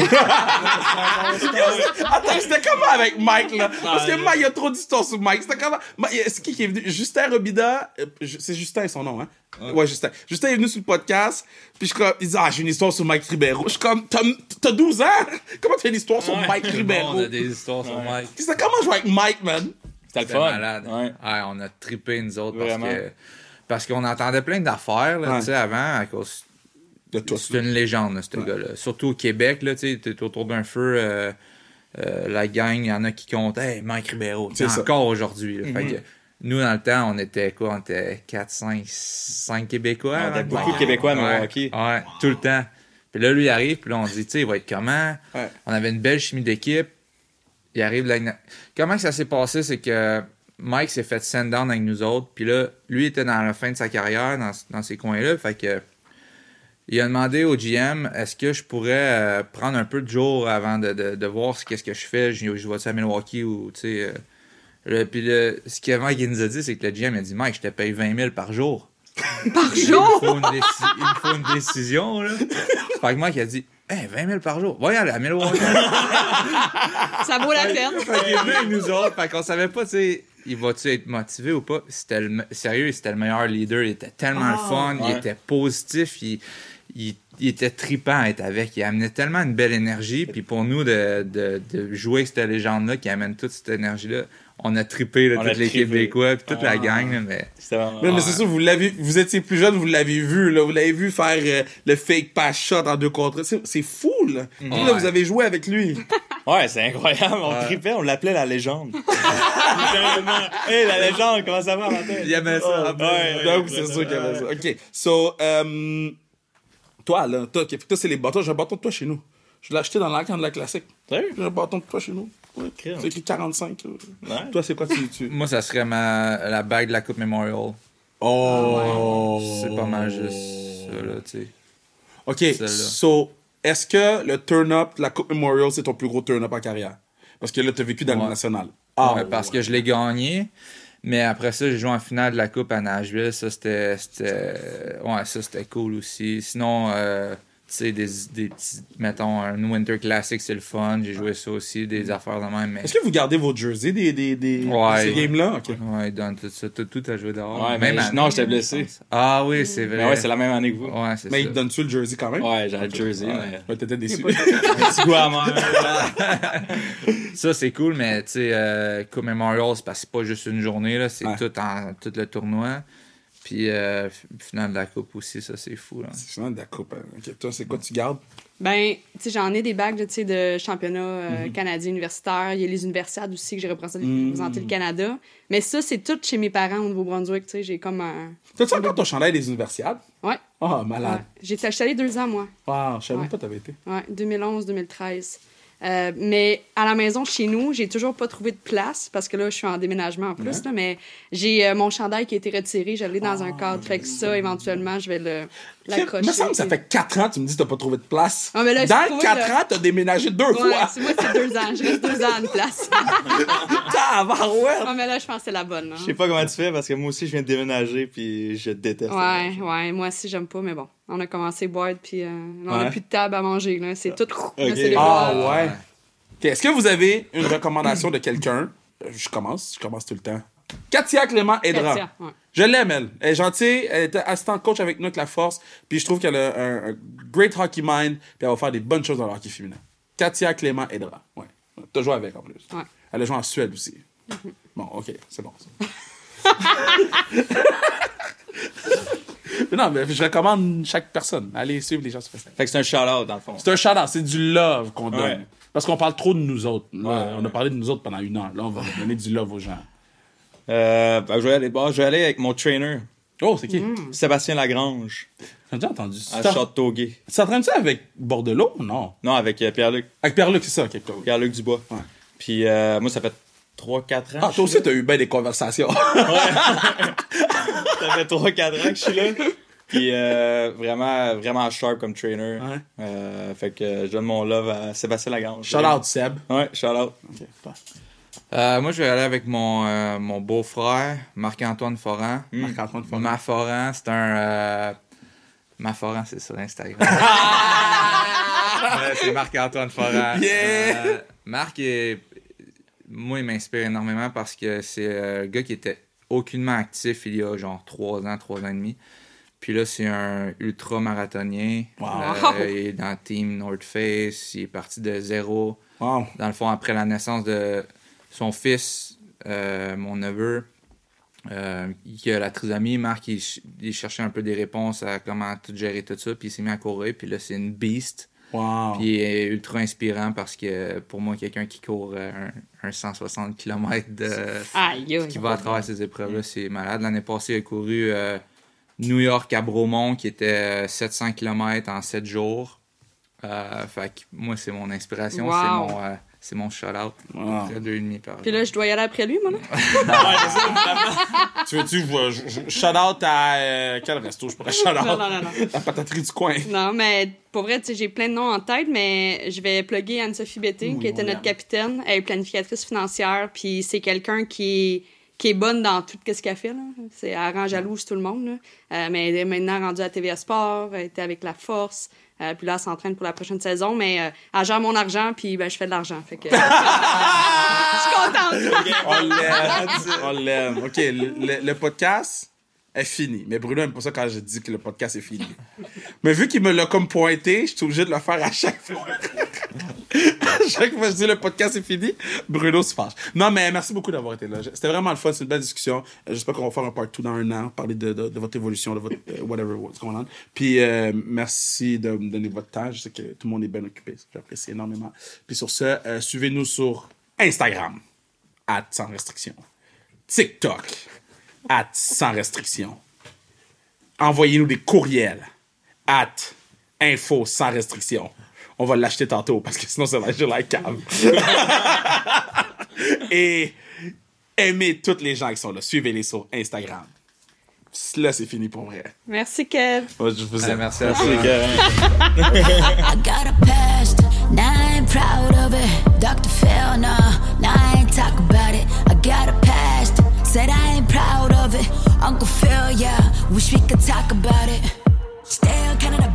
Attends, c'était comment avec Mike, là? Parce que Mike, il y a trop d'histoires sur Mike. C'était comment? Mike, Est-ce qui est venu? Justin Robida, euh, c'est Justin son nom, hein? Ouais, Justin. Justin est venu sur le podcast, puis je suis comme, il dit, ah, j'ai une histoire sur Mike Ribeiro. Je suis comme, t'as t'as 12 ans? [LAUGHS] Comment tu as une histoire sur Mike Ribeiro? monde a des histoires sur Mike. C'était comment jouer avec Mike, man? C'était le fun. malade. Ouais. Ouais, on a trippé, nous autres, parce Vraiment. que parce qu'on entendait plein d'affaires, là, Ouais. tu sais, avant, à cause... De tous. C'est une légende, là, ce gars-là. Surtout au Québec, là, tu sais, t'es autour d'un feu, euh, euh, la gang, il y en a qui comptent, hey, Mike Ribeiro, C'est encore aujourd'hui. que, nous, dans le temps, on était quoi? On était 4, 5, 5 Québécois. On était beaucoup de Québécois à ouais, Milwaukee. Ouais, tout le temps. Puis là, lui, il arrive, puis là, on se dit, tu sais, il va être comment? Ouais. On avait une belle chimie d'équipe. Il arrive là. Comment que ça s'est passé? C'est que Mike s'est fait send down avec nous autres. Puis là, lui était dans la fin de sa carrière, dans, dans ces coins-là. Fait que. Il a demandé au GM est-ce que je pourrais euh, prendre un peu de jour avant de, de, de voir ce qu'est-ce que je fais. Je, je vais à Milwaukee ou tu sais. euh, le- puis le, ce qu'avant il nous a dit, c'est que le GM a dit Mike, je te paye 20 000 par jour. [LAUGHS] Par Il jour! me faut une, déci- il me faut une décision, là. Fait que Mike a dit Hey, 20 000 par jour. Aller à Milwaukee. [LAUGHS] Ça vaut la peine. fait qu'il est venu avec nous autres. Fait qu'on savait pas, tu sais, il va-tu être motivé ou pas? C'était le sérieux, c'était le meilleur leader. Il était tellement le fun, il était positif, il, il, il était trippant à être avec. Il amenait tellement une belle énergie. Puis pour nous, de, de, de jouer avec cette légende-là qui amène toute cette énergie-là, on a trippé, là, On a toute l'équipe trippé. Québécois, puis toute la Ah. gang. là, mais C'était vraiment. Mais, mais c'est sûr, vous l'avez, vous étiez plus jeune, vous l'avez vu, là. Vous l'avez vu faire euh, le fake pass shot en deux contre un. C'est fou, là. Ouais. vous avez joué avec lui. [LAUGHS] Ouais, c'est incroyable. On Ouais. trippait, on l'appelait la légende. [LAUGHS] Hey, la légende, comment ça va, Martin? il aimait ça. Ouais, ouais, Donc, ouais, c'est ouais, sûr qu'il y avait ouais. ça. OK. So, euh, toi, là, toi, ok, toi, c'est les bâtons. J'ai un bâton de toi chez nous. Je l'ai acheté dans l'arcade de la classique. Sérieux? J'ai un bâton de toi chez nous. Crème. C'est écrit 45. là. Ouais. Toi, c'est quoi tu. tu... Moi, ça serait ma, la bague de la Coupe Memorial. Oh! C'est pas mal juste ça, là, tu sais. Ok, so, est-ce que le turn-up, la Coupe Memorial, c'est ton plus gros turn-up en carrière? Parce que là, t'as vécu dans le national. Ouais, parce que je l'ai gagné. Mais après ça, j'ai joué en finale de la Coupe à Nashville. Ça, c'était. c'était- Ouais, ça, c'était cool aussi. Sinon, euh, sais, des, des petits. Mettons, un Winter Classic, c'est le fun. J'ai joué ça aussi, des affaires de même. Mais... Est-ce que vous gardez vos jerseys des, des, des, Ouais. de ces games-là? Ok. Ouais, ils donnent tout ça. Tout, tout à jouer dehors. Ouais, mais année, non, j'étais blessé. Ah oui, c'est vrai. Mais ouais, c'est la même année que vous. Ouais, c'est Mais ça. ils te donnent-tu le jersey quand même? Ouais, j'avais le jersey, Ouais. mais. Ouais, t'étais déçu. [LAUGHS] Un petit goût amer. Ça, c'est cool, mais tu sais, euh, Memorial, c'est parce que c'est pas juste une journée, là, c'est Ouais. tout, en, tout le tournoi. Puis, euh, finale de la Coupe aussi, ça, c'est fou. Là. C'est vraiment de la coupe. hein. Ok, toi, c'est quoi tu gardes? Ben, tu sais, j'en ai des bagues, là, tu sais, de championnat euh, Mhm. canadien universitaire. Il y a les universiades aussi que j'ai représenté, Mhm. représenté le Canada. Mais ça, c'est tout chez mes parents au Nouveau-Brunswick, tu sais. J'ai comme un... T'as-tu encore ton chandail des universiades? Ouais. Ah, ouais. malade. J'ai été allée deux ans, moi. Wow, je savais Ouais. même pas t'avais été. Ouais, 2011-2013. Euh, mais à la maison, chez nous, j'ai toujours pas trouvé de place parce que là, je suis en déménagement en plus. Ouais. Là, mais j'ai euh, mon chandail qui a été retiré. J'allais dans Ah, un cadre. Fait que ça, éventuellement, je vais le, Il me semble que ça fait 4 ans que tu me dis que t'as pas trouvé de place. Ah, mais là, j'ai Dans trouvé, 4 là. ans, t'as déménagé deux Ouais, fois. c'est moi, c'est deux ans. Je reste deux ans à une place. [LAUGHS] Tabarouette! Ah, mais là, je pense que c'est la bonne. hein. Je sais pas comment tu fais parce que moi aussi je viens de déménager puis je déteste. Ouais, ouais, moi aussi, j'aime pas, mais bon. On a commencé à boire, puis euh, on Ouais. a plus de table à manger. là. C'est tout. là, Ok. c'est les Ah ouais. Est-ce que vous avez une recommandation de quelqu'un? Euh, Je commence, je commence tout le temps. Katia Clément Edra. Katia, ouais. Je l'aime, elle. Elle est gentille, elle était assistante coach avec nous avec la force, puis je trouve qu'elle a un, un great hockey mind, puis elle va faire des bonnes choses dans le hockey féminin. Katia Clément Edra. Ouais. T'as joué avec en plus. Ouais. Elle a joué en Suède aussi. Bon, ok, c'est bon. [LAUGHS] non, mais je recommande chaque personne. Allez suivre les gens sur Facebook. Fait que c'est un shout-out dans le fond. C'est un shout c'est du love qu'on donne. Ouais. Parce qu'on parle trop de nous autres. Là, Ouais. On a parlé de nous autres pendant une heure. Là, on va donner du love aux gens. Euh, ben, je, vais aller, bon, je vais aller avec mon trainer, Oh, c'est qui? Sébastien Lagrange, J'ai déjà entendu. à Tu Châteauguay. t'entraînes ça avec Bordelot ou non? Non, avec euh, Pierre-Luc Avec Pierre-Luc, c'est ça. ok. Pierre-Luc Dubois. Ouais. Puis euh, moi, ça fait 3-4 ans. Ah, que toi je suis aussi, t'as eu bien des conversations. [LAUGHS] [LAUGHS] Ça fait 3-4 ans que je suis là. Puis euh, vraiment, vraiment sharp comme trainer. Ouais. Euh, fait que je donne mon love à Sébastien Lagrange. Shout out, Seb. Ouais, shout out. Ok. Euh, moi, je vais aller avec mon, euh, mon beau-frère, Marc-Antoine Foran. Marc-Antoine Foran. Ma Foran, c'est un. euh, Ma Foran, c'est sur Instagram. [LAUGHS] C'est Marc-Antoine Foran. Yeah! Euh, Marc, est- moi, il m'inspire énormément parce que c'est un gars qui était aucunement actif il y a genre 3 ans, 3 ans et demi. Puis là, c'est un ultra-marathonien. Wow. Il est dans le team North Face. Il est parti de zéro Wow. dans le fond, après la naissance de son fils, euh, mon neveu, euh, qui a la trisomie, Marc, il, ch- il cherchait un peu des réponses à comment tout gérer tout ça, puis il s'est mis à courir, puis là, c'est une beast. Wow. Puis il est ultra inspirant parce que pour moi, quelqu'un qui court euh, un, un 160 km de, [LAUGHS] qui va à travers ces épreuves-là, c'est malade. L'année passée, il a couru euh, New York à Bromont, qui était euh, 700 km en 7 jours. Euh, fait que moi, c'est mon inspiration, Wow. c'est mon, euh, c'est mon shout-out. Wow. Après deux et demi par Puis là, je dois y aller après lui, moi, là. [LAUGHS] Tu veux-tu, je, je- je- shout out à euh, quel resto je pourrais shout out? Non, non, non, non. La pataterie du coin. Non, mais pour vrai, tu sais, j'ai plein de noms en tête, mais je vais plugger Anne-Sophie Betting, Oui, qui était notre l'aime. capitaine. Elle est planificatrice financière, puis c'est quelqu'un qui est, qui est bonne dans tout ce qu'elle fait. Là. C'est, elle rend jalouse tout le monde. Là. Euh, mais elle est maintenant rendue à TVA Sport, elle était avec la Force. Euh, puis là, elle s'entraîne pour la prochaine saison, mais euh, elle gère mon argent, puis ben, je fais de l'argent. Fait que... [LAUGHS] je suis contente. On l'aime. On l'aime. OK, le, le- le podcast est fini. Mais Bruno aime pas ça quand je dis que le podcast est fini. Mais vu qu'il me l'a comme pointé, je suis obligé de le faire à chaque fois. Chaque fois que je dis le podcast est fini, Bruno se fâche. Non, mais merci beaucoup d'avoir été là. C'était vraiment le fun. C'est une belle discussion. Euh, J'espère qu'on va faire un part 2 dans un an, parler de votre évolution, de votre euh, whatever, what's going on. Puis euh, merci de me donner votre temps. Je sais que tout le monde est bien occupé. J'apprécie énormément. Puis sur ce, euh, suivez-nous sur Instagram, at sans restriction. TikTok, at sans restriction. Envoyez-nous des courriels, at info sans restriction. On va l'acheter tantôt parce que sinon ça va être la cave. [LAUGHS] Et aimez toutes les gens qui sont là. Suivez-les sur Instagram. Là, c'est fini pour vrai. Merci, Kev. Moi, je vous aime. merci à toi. I got a past, now I ain't proud of it. Dr. Phil, no, now I ain't talk about it. I got a past, said I ain't proud of it. Uncle Phil, yeah, wish we could talk about it. Still counting the